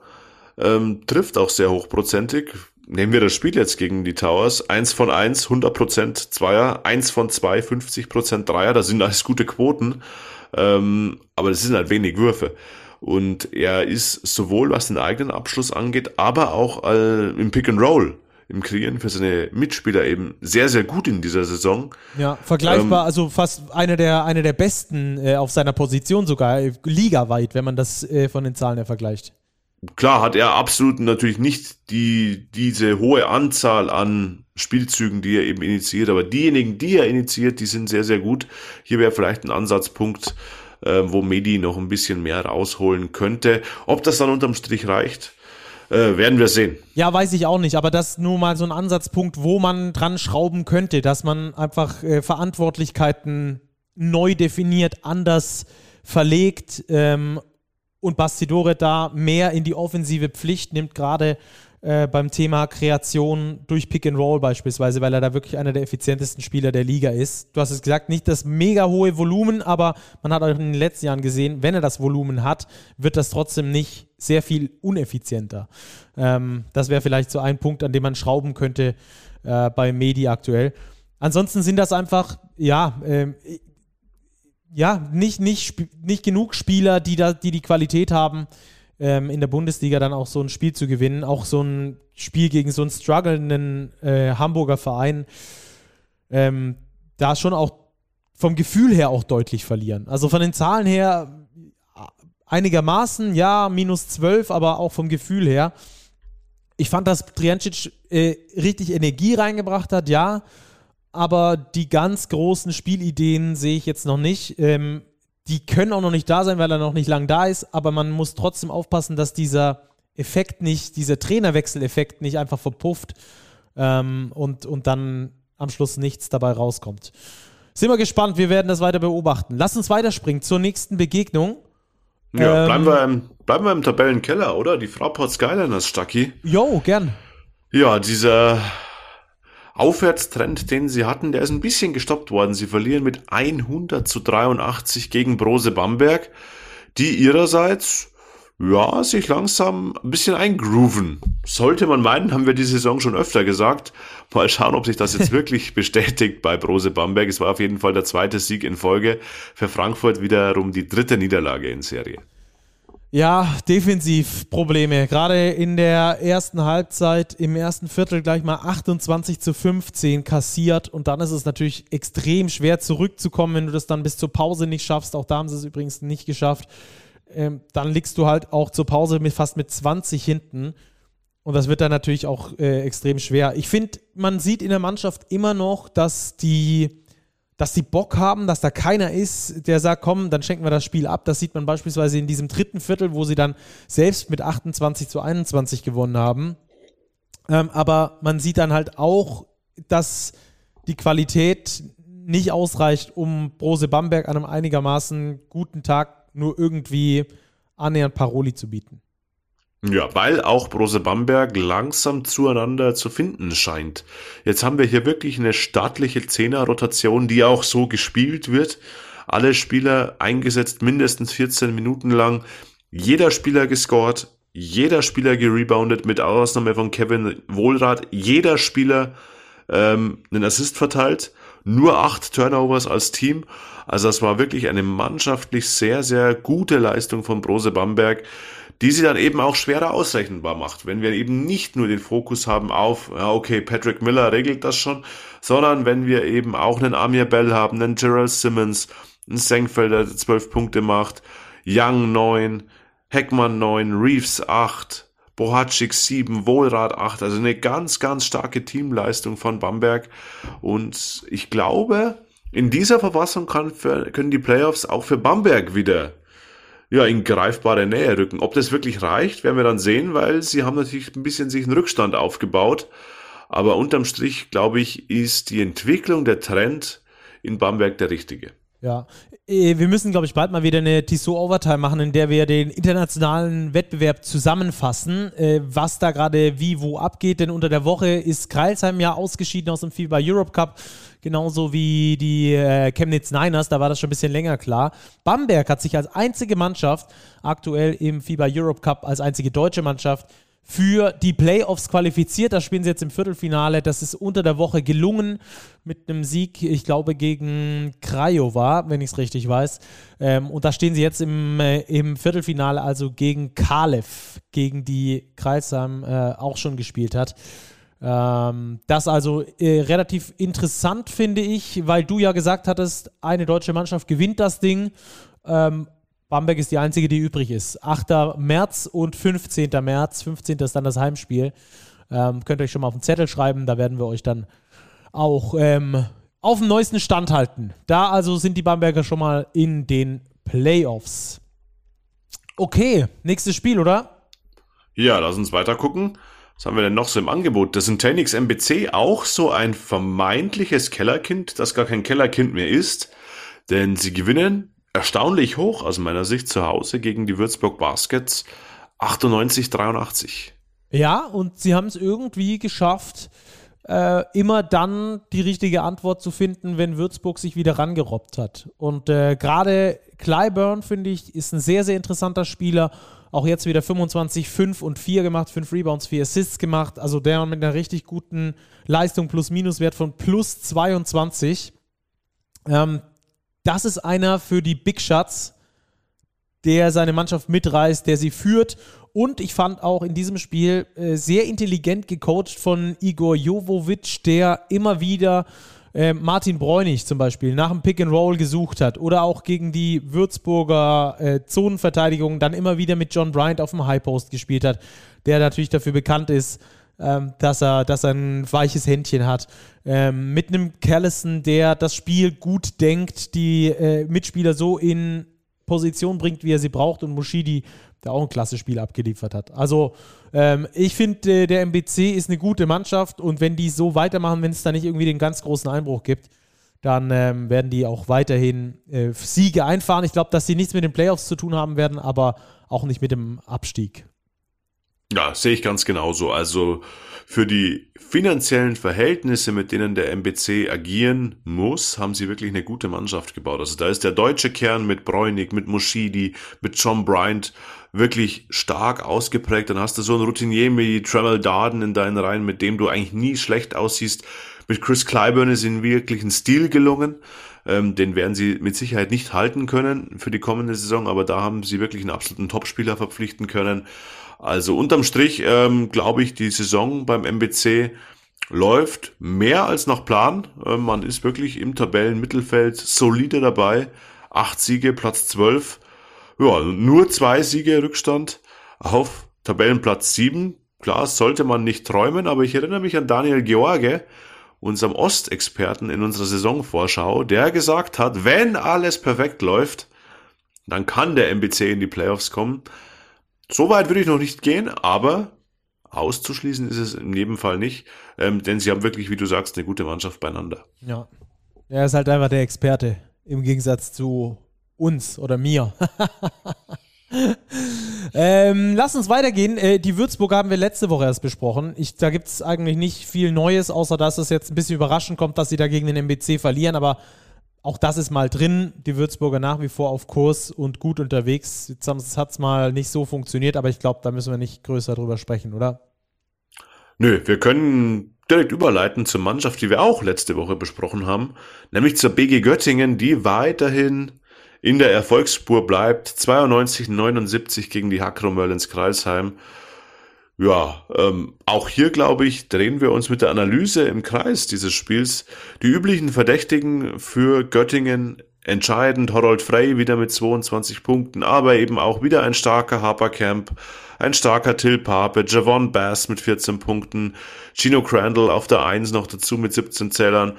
ähm, trifft auch sehr hochprozentig. Nehmen wir das Spiel jetzt gegen die Towers. Eins von eins, 100% Zweier, eins von zwei, 50% Dreier. Das sind alles gute Quoten. Ähm, aber das sind halt wenig Würfe. Und er ist sowohl was den eigenen Abschluss angeht, aber auch äh, im Pick and Roll im Kreieren für seine Mitspieler eben sehr, sehr gut in dieser Saison. Ja, vergleichbar, ähm, also fast einer der, eine der besten äh, auf seiner Position sogar, äh, ligaweit, wenn man das äh, von den Zahlen her vergleicht klar hat er absolut natürlich nicht die, diese hohe Anzahl an Spielzügen, die er eben initiiert, aber diejenigen, die er initiiert, die sind sehr, sehr gut. Hier wäre vielleicht ein Ansatzpunkt, äh, wo Medi noch ein bisschen mehr rausholen könnte. Ob das dann unterm Strich reicht, äh, werden wir sehen. Ja, weiß ich auch nicht, aber das ist nur mal so ein Ansatzpunkt, wo man dran schrauben könnte, dass man einfach äh, Verantwortlichkeiten neu definiert, anders verlegt ähm, und Bastidore da mehr in die offensive Pflicht nimmt, gerade äh, beim Thema Kreation durch Pick and Roll beispielsweise, weil er da wirklich einer der effizientesten Spieler der Liga ist. Du hast es gesagt, nicht das mega hohe Volumen, aber man hat auch in den letzten Jahren gesehen, wenn er das Volumen hat, wird das trotzdem nicht sehr viel uneffizienter. Ähm, das wäre vielleicht so ein Punkt, an dem man schrauben könnte äh, bei Medi aktuell. Ansonsten sind das einfach, ja, äh, ja, nicht, nicht, nicht genug Spieler, die, da, die die Qualität haben, ähm, in der Bundesliga dann auch so ein Spiel zu gewinnen. Auch so ein Spiel gegen so einen strugglenden äh, Hamburger Verein. Ähm, da schon auch vom Gefühl her auch deutlich verlieren. Also von den Zahlen her einigermaßen, ja, minus 12, aber auch vom Gefühl her. Ich fand, dass Triancic äh, richtig Energie reingebracht hat, ja aber die ganz großen Spielideen sehe ich jetzt noch nicht. Ähm, die können auch noch nicht da sein, weil er noch nicht lang da ist, aber man muss trotzdem aufpassen, dass dieser Effekt nicht, dieser Trainerwechseleffekt nicht einfach verpufft ähm, und, und dann am Schluss nichts dabei rauskommt. Sind wir gespannt, wir werden das weiter beobachten. Lass uns weiterspringen zur nächsten Begegnung. Ja, ähm, bleiben, wir im, bleiben wir im Tabellenkeller, oder? Die Fraport Skyliners, Stucky. Jo, gern. Ja, dieser Aufwärtstrend, den sie hatten, der ist ein bisschen gestoppt worden. Sie verlieren mit 100 zu 83 gegen Brose Bamberg, die ihrerseits ja, sich langsam ein bisschen eingrooven. Sollte man meinen, haben wir die Saison schon öfter gesagt. Mal schauen, ob sich das jetzt wirklich bestätigt bei Brose Bamberg. Es war auf jeden Fall der zweite Sieg in Folge. Für Frankfurt wiederum die dritte Niederlage in Serie. Ja, defensiv Probleme. Gerade in der ersten Halbzeit, im ersten Viertel gleich mal 28 zu 15 kassiert und dann ist es natürlich extrem schwer zurückzukommen, wenn du das dann bis zur Pause nicht schaffst. Auch da haben sie es übrigens nicht geschafft. Ähm, dann liegst du halt auch zur Pause mit fast mit 20 hinten. Und das wird dann natürlich auch äh, extrem schwer. Ich finde, man sieht in der Mannschaft immer noch, dass die dass die Bock haben, dass da keiner ist, der sagt, komm, dann schenken wir das Spiel ab. Das sieht man beispielsweise in diesem dritten Viertel, wo sie dann selbst mit 28 zu 21 gewonnen haben. Ähm, aber man sieht dann halt auch, dass die Qualität nicht ausreicht, um Brose Bamberg an einem einigermaßen guten Tag nur irgendwie annähernd Paroli zu bieten. Ja, weil auch Brose Bamberg langsam zueinander zu finden scheint. Jetzt haben wir hier wirklich eine staatliche Zehner-Rotation, die auch so gespielt wird. Alle Spieler eingesetzt, mindestens 14 Minuten lang. Jeder Spieler gescored, jeder Spieler gereboundet, mit Ausnahme von Kevin Wohlrath. Jeder Spieler ähm, einen Assist verteilt. Nur acht Turnovers als Team. Also das war wirklich eine mannschaftlich sehr, sehr gute Leistung von Brose Bamberg die sie dann eben auch schwerer ausrechenbar macht. Wenn wir eben nicht nur den Fokus haben auf, ja, okay, Patrick Miller regelt das schon, sondern wenn wir eben auch einen Amir Bell haben, einen Gerald Simmons, einen Senkfelder, der zwölf Punkte macht, Young neun, Heckmann neun, Reeves acht, Bohatschik 7, Wohlrad 8, also eine ganz, ganz starke Teamleistung von Bamberg. Und ich glaube, in dieser Verfassung kann können die Playoffs auch für Bamberg wieder ja, in greifbare Nähe rücken. Ob das wirklich reicht, werden wir dann sehen, weil sie haben natürlich ein bisschen sich einen Rückstand aufgebaut. Aber unterm Strich, glaube ich, ist die Entwicklung, der Trend in Bamberg der richtige. Ja, äh, wir müssen, glaube ich, bald mal wieder eine Tissot Overtime machen, in der wir den internationalen Wettbewerb zusammenfassen, äh, was da gerade wie wo abgeht. Denn unter der Woche ist Kreilsheim ja ausgeschieden aus dem FIBA Europe Cup genauso wie die äh, Chemnitz Niners, da war das schon ein bisschen länger klar. Bamberg hat sich als einzige Mannschaft aktuell im FIBA Europe Cup, als einzige deutsche Mannschaft, für die Playoffs qualifiziert. Da spielen sie jetzt im Viertelfinale. Das ist unter der Woche gelungen mit einem Sieg, ich glaube, gegen Craiova, wenn ich es richtig weiß. Ähm, und da stehen sie jetzt im, äh, im Viertelfinale, also gegen Kalev, gegen die Kreisheim äh, auch schon gespielt hat. Ähm, das also äh, relativ interessant, finde ich, weil du ja gesagt hattest, eine deutsche Mannschaft gewinnt das Ding. Ähm, Bamberg ist die einzige, die übrig ist. 8. März und 15. März. 15. ist dann das Heimspiel. Ähm, könnt ihr euch schon mal auf den Zettel schreiben, da werden wir euch dann auch ähm, auf dem neuesten Stand halten. Da also sind die Bamberger schon mal in den Playoffs. Okay, nächstes Spiel, oder? Ja, lass uns weiter gucken. Was haben wir denn noch so im Angebot? Das Centenix MBC auch so ein vermeintliches Kellerkind, das gar kein Kellerkind mehr ist. Denn sie gewinnen erstaunlich hoch aus meiner Sicht zu Hause gegen die Würzburg Baskets 98-83. Ja, und sie haben es irgendwie geschafft, äh, immer dann die richtige Antwort zu finden, wenn Würzburg sich wieder rangerobbt hat. Und äh, gerade Clyburn, finde ich, ist ein sehr, sehr interessanter Spieler auch jetzt wieder 25, 5 und 4 gemacht, 5 Rebounds, 4 Assists gemacht. Also der mit einer richtig guten Leistung plus-minus-Wert von plus 22. Ähm, das ist einer für die Big Shots, der seine Mannschaft mitreißt, der sie führt. Und ich fand auch in diesem Spiel äh, sehr intelligent gecoacht von Igor Jovovic, der immer wieder äh, Martin Bräunig zum Beispiel nach dem Pick and Roll gesucht hat oder auch gegen die Würzburger äh, Zonenverteidigung dann immer wieder mit John Bryant auf dem High Post gespielt hat, der natürlich dafür bekannt ist, ähm, dass, er, dass er ein weiches Händchen hat. Ähm, mit einem Callison, der das Spiel gut denkt, die äh, Mitspieler so in Position bringt, wie er sie braucht und Mushidi der auch ein klasse Spiel abgeliefert hat. Also ähm, ich finde, äh, der MBC ist eine gute Mannschaft und wenn die so weitermachen, wenn es da nicht irgendwie den ganz großen Einbruch gibt, dann ähm, werden die auch weiterhin äh, Siege einfahren. Ich glaube, dass sie nichts mit den Playoffs zu tun haben werden, aber auch nicht mit dem Abstieg. Ja, sehe ich ganz genauso. Also für die finanziellen Verhältnisse, mit denen der MBC agieren muss, haben sie wirklich eine gute Mannschaft gebaut. Also da ist der deutsche Kern mit Bräunig, mit Moschidi, mit John Bryant wirklich stark ausgeprägt. Dann hast du so einen Routinier wie Tremel Darden in deinen Reihen, mit dem du eigentlich nie schlecht aussiehst. Mit Chris Clyburn ist ihnen wirklich ein Stil gelungen. Ähm, den werden sie mit Sicherheit nicht halten können für die kommende Saison, aber da haben sie wirklich einen absoluten Topspieler verpflichten können. Also unterm Strich ähm, glaube ich, die Saison beim MBC läuft mehr als nach Plan. Äh, man ist wirklich im Tabellenmittelfeld solide dabei. Acht Siege, Platz zwölf. Ja, nur zwei Siege Rückstand auf Tabellenplatz sieben. Klar, sollte man nicht träumen, aber ich erinnere mich an Daniel George, unserem Ostexperten in unserer Saisonvorschau, der gesagt hat, wenn alles perfekt läuft, dann kann der MBC in die Playoffs kommen. So weit würde ich noch nicht gehen, aber auszuschließen ist es in jedem Fall nicht, ähm, denn sie haben wirklich, wie du sagst, eine gute Mannschaft beieinander. Ja. Er ist halt einfach der Experte im Gegensatz zu uns oder mir. ähm, lass uns weitergehen. Äh, die Würzburg haben wir letzte Woche erst besprochen. Ich, da gibt es eigentlich nicht viel Neues, außer dass es jetzt ein bisschen überraschend kommt, dass sie da gegen den MBC verlieren. Aber auch das ist mal drin. Die Würzburger nach wie vor auf Kurs und gut unterwegs. Jetzt hat es mal nicht so funktioniert, aber ich glaube, da müssen wir nicht größer drüber sprechen, oder? Nö, wir können direkt überleiten zur Mannschaft, die wir auch letzte Woche besprochen haben, nämlich zur BG Göttingen, die weiterhin in der Erfolgsspur bleibt. 92, 79 gegen die Hakro Merlins Kreisheim. Ja, ähm, auch hier glaube ich, drehen wir uns mit der Analyse im Kreis dieses Spiels. Die üblichen Verdächtigen für Göttingen entscheidend. Harold Frey wieder mit 22 Punkten, aber eben auch wieder ein starker Habercamp, ein starker Till Pape, Javon Bass mit 14 Punkten, Gino Crandall auf der 1 noch dazu mit 17 Zählern.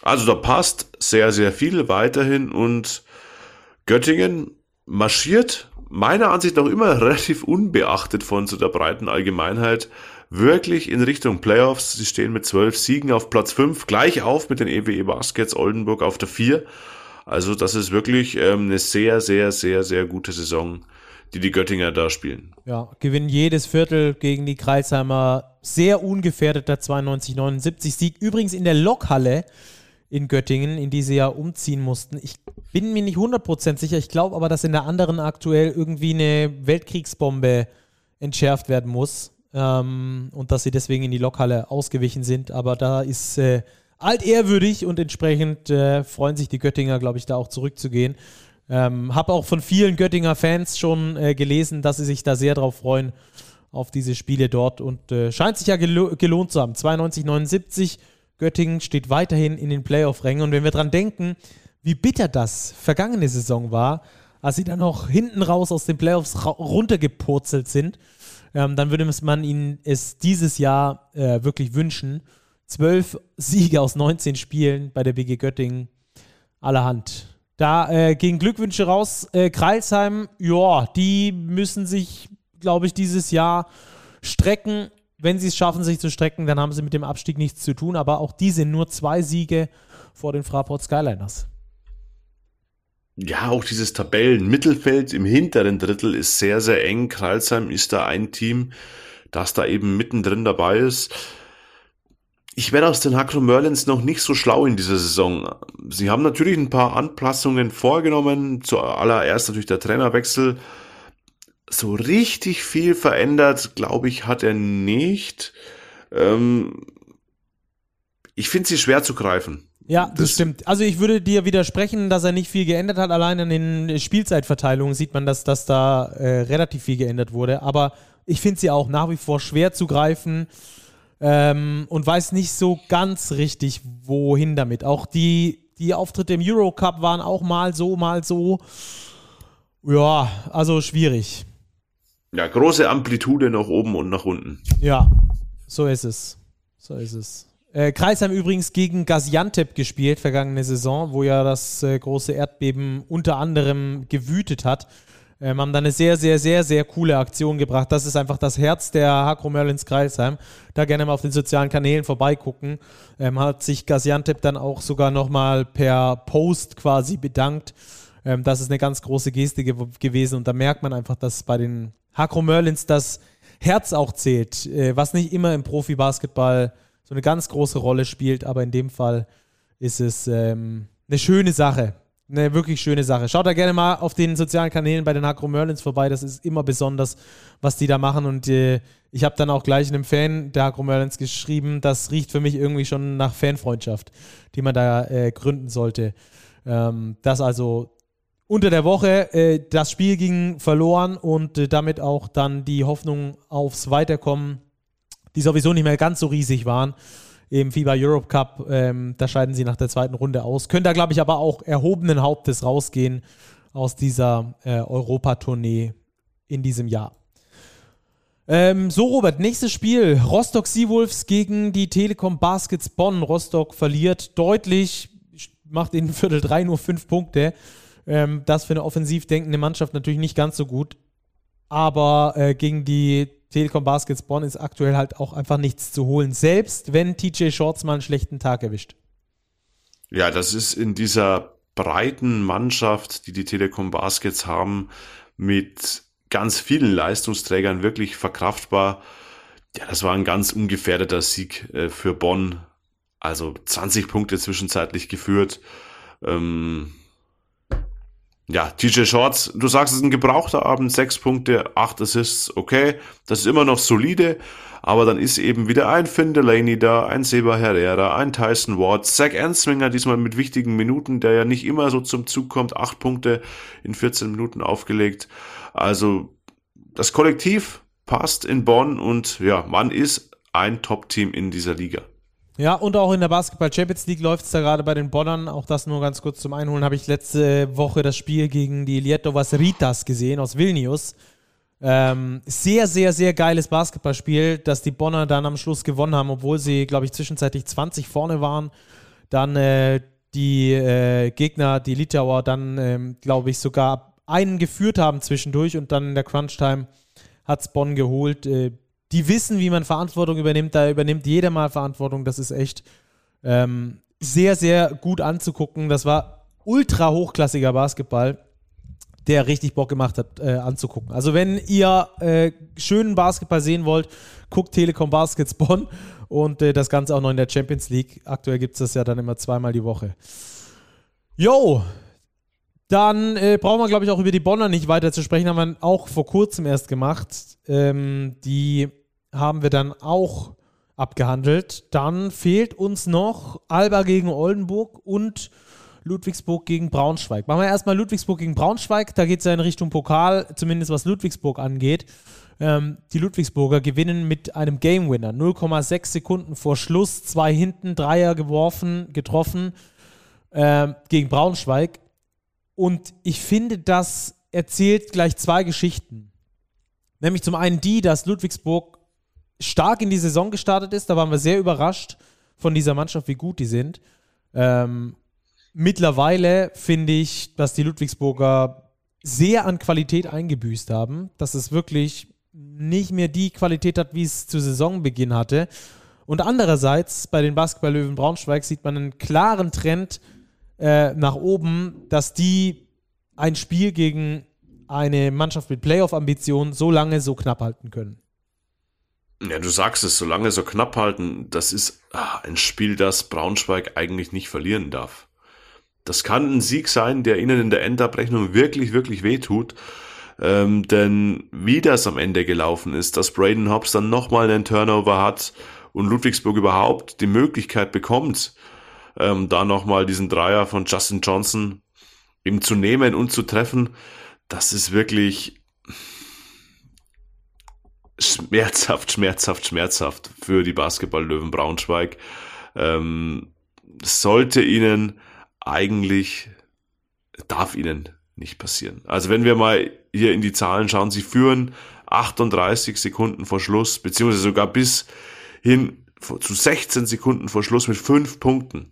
Also da passt sehr, sehr viel weiterhin und Göttingen marschiert meiner Ansicht nach immer relativ unbeachtet von so der breiten Allgemeinheit wirklich in Richtung Playoffs. Sie stehen mit zwölf Siegen auf Platz fünf, gleich auf mit den EWE e Baskets Oldenburg auf der vier. Also das ist wirklich ähm, eine sehr, sehr, sehr, sehr gute Saison, die die Göttinger da spielen. Ja, gewinnen jedes Viertel gegen die Kreisheimer. Sehr ungefährdeter 92-79 Sieg. Übrigens in der Lokhalle in Göttingen, in die sie ja umziehen mussten. Ich bin mir nicht 100% sicher. Ich glaube aber, dass in der anderen aktuell irgendwie eine Weltkriegsbombe entschärft werden muss ähm, und dass sie deswegen in die Lokhalle ausgewichen sind. Aber da ist äh, altehrwürdig und entsprechend äh, freuen sich die Göttinger, glaube ich, da auch zurückzugehen. Ähm, Habe auch von vielen Göttinger Fans schon äh, gelesen, dass sie sich da sehr drauf freuen, auf diese Spiele dort und äh, scheint sich ja gelo gelohnt zu haben. 92, 79 Göttingen steht weiterhin in den Playoff-Rängen. Und wenn wir dran denken, wie bitter das vergangene Saison war, als sie dann noch hinten raus aus den Playoffs runtergepurzelt sind, ähm, dann würde man ihnen es dieses Jahr äh, wirklich wünschen. Zwölf Siege aus 19 Spielen bei der BG Göttingen, allerhand. Da äh, gehen Glückwünsche raus. Äh, Kreilsheim, ja, die müssen sich, glaube ich, dieses Jahr strecken wenn sie es schaffen, sich zu strecken, dann haben sie mit dem Abstieg nichts zu tun. Aber auch die sind nur zwei Siege vor den Fraport Skyliners. Ja, auch dieses Tabellenmittelfeld im hinteren Drittel ist sehr, sehr eng. Kralsheim ist da ein Team, das da eben mittendrin dabei ist. Ich werde aus den Hakro Merlins noch nicht so schlau in dieser Saison. Sie haben natürlich ein paar Anpassungen vorgenommen. Zuallererst natürlich der Trainerwechsel so richtig viel verändert, glaube ich, hat er nicht. Ähm, ich finde sie schwer zu greifen. Ja, das, das, stimmt. Also ich würde dir widersprechen, dass er nicht viel geändert hat. Allein an den Spielzeitverteilungen sieht man, dass, dass da äh, relativ viel geändert wurde. Aber ich finde sie auch nach wie vor schwer zu greifen ähm, und weiß nicht so ganz richtig, wohin damit. Auch die, die Auftritte im Eurocup waren auch mal so, mal so. Ja, also schwierig. Ja, große Amplitude nach oben und nach unten. Ja, so ist es. So ist es. Äh, Kreisheim übrigens gegen Gaziantep gespielt, vergangene Saison, wo ja das äh, große Erdbeben unter anderem gewütet hat. Ähm, haben da eine sehr, sehr, sehr, sehr coole Aktion gebracht. Das ist einfach das Herz der Hakro Merlins Kreisheim. Da gerne mal auf den sozialen Kanälen vorbeigucken. Ähm, hat sich Gaziantep dann auch sogar nochmal per Post quasi bedankt. Ähm, das ist eine ganz große Geste ge gewesen und da merkt man einfach, dass bei den Hakro Merlins das Herz auch zählt, äh, was nicht immer im Profi-Basketball so eine ganz große Rolle spielt, aber in dem Fall ist es ähm, eine schöne Sache. eine wirklich schöne Sache. Schaut da gerne mal auf den sozialen Kanälen bei den Hakro Merlins vorbei. Das ist immer besonders, was die da machen. Und äh, ich habe dann auch gleich einem Fan der Hakro Merlins geschrieben, das riecht für mich irgendwie schon nach Fanfreundschaft, die man da äh, gründen sollte. Ähm, das also unter der Woche. Äh, das Spiel ging verloren und äh, damit auch dann die Hoffnung aufs Weiterkommen, die sowieso nicht mehr ganz so riesig waren im FIBA Europe Cup. Ähm, da scheiden sie nach der zweiten Runde aus. Können da, glaube ich, aber auch erhobenen Hauptes rausgehen aus dieser äh, Europatournee in diesem Jahr. Ähm, so, Robert, nächstes Spiel. Rostock Seawolves gegen die Telekom Baskets Bonn. Rostock verliert deutlich, macht in Viertel 3 nur 5 Punkte. Ähm, das für eine offensiv denkende Mannschaft natürlich nicht ganz so gut. Aber äh, gegen die Telekom Baskets Bonn ist aktuell halt auch einfach nichts zu holen, selbst wenn TJ Shorts mal einen schlechten Tag erwischt. Ja, das ist in dieser breiten Mannschaft, die die Telekom Baskets haben, mit ganz vielen Leistungsträgern wirklich verkraftbar. Ja, das war ein ganz ungefährdeter Sieg äh, für Bonn. Also 20 Punkte zwischenzeitlich geführt. Ähm, ja, TJ Shorts, du sagst, es ist ein gebrauchter Abend, sechs Punkte, acht Assists, okay, das ist immer noch solide, aber dann ist eben wieder ein Finn Delaney da, ein Seba Herrera, ein Tyson Ward, Zach Enswinger diesmal mit wichtigen Minuten, der ja nicht immer so zum Zug kommt, acht Punkte in 14 Minuten aufgelegt. Also das Kollektiv passt in Bonn und ja, man ist ein Top-Team in dieser Liga. Ja, und auch in der Basketball Champions League läuft es da gerade bei den Bonnern. Auch das nur ganz kurz zum Einholen. Habe ich letzte Woche das Spiel gegen die Lietovas Ritas gesehen aus Vilnius. Ähm, sehr, sehr, sehr geiles Basketballspiel, das die Bonner dann am Schluss gewonnen haben, obwohl sie, glaube ich, zwischenzeitlich 20 vorne waren. Dann äh, die äh, Gegner, die Litauer, dann, ähm, glaube ich, sogar einen geführt haben zwischendurch und dann in der Crunch-Time hat es Bonn geholt. Äh, die wissen, wie man Verantwortung übernimmt. Da übernimmt jeder mal Verantwortung. Das ist echt ähm, sehr, sehr gut anzugucken. Das war ultra hochklassiger Basketball, der richtig Bock gemacht hat äh, anzugucken. Also wenn ihr äh, schönen Basketball sehen wollt, guckt Telekom Baskets Bonn und äh, das Ganze auch noch in der Champions League. Aktuell gibt es das ja dann immer zweimal die Woche. Jo, dann äh, brauchen wir, glaube ich, auch über die Bonner nicht weiter zu sprechen. Haben wir auch vor kurzem erst gemacht. Ähm, die haben wir dann auch abgehandelt. Dann fehlt uns noch Alba gegen Oldenburg und Ludwigsburg gegen Braunschweig. Machen wir erstmal Ludwigsburg gegen Braunschweig. Da geht es ja in Richtung Pokal, zumindest was Ludwigsburg angeht. Ähm, die Ludwigsburger gewinnen mit einem Game Winner. 0,6 Sekunden vor Schluss, zwei hinten, Dreier geworfen, getroffen ähm, gegen Braunschweig. Und ich finde, das erzählt gleich zwei Geschichten. Nämlich zum einen die, dass Ludwigsburg stark in die Saison gestartet ist. Da waren wir sehr überrascht von dieser Mannschaft, wie gut die sind. Ähm, mittlerweile finde ich, dass die Ludwigsburger sehr an Qualität eingebüßt haben, dass es wirklich nicht mehr die Qualität hat, wie es zu Saisonbeginn hatte. Und andererseits bei den Basketball-Löwen Braunschweig sieht man einen klaren Trend äh, nach oben, dass die ein Spiel gegen eine Mannschaft mit Playoff-Ambitionen so lange so knapp halten können. Ja, du sagst es, solange so knapp halten, das ist ah, ein Spiel, das Braunschweig eigentlich nicht verlieren darf. Das kann ein Sieg sein, der ihnen in der Endabrechnung wirklich, wirklich wehtut. Ähm, denn wie das am Ende gelaufen ist, dass Braden Hobbs dann nochmal einen Turnover hat und Ludwigsburg überhaupt die Möglichkeit bekommt, ähm, da nochmal diesen Dreier von Justin Johnson ihm zu nehmen und zu treffen, das ist wirklich schmerzhaft, schmerzhaft, schmerzhaft für die Basketball-Löwen Braunschweig. Ähm, sollte ihnen eigentlich, darf ihnen nicht passieren. Also wenn wir mal hier in die Zahlen schauen, sie führen 38 Sekunden vor Schluss, beziehungsweise sogar bis hin zu 16 Sekunden vor Schluss mit fünf Punkten.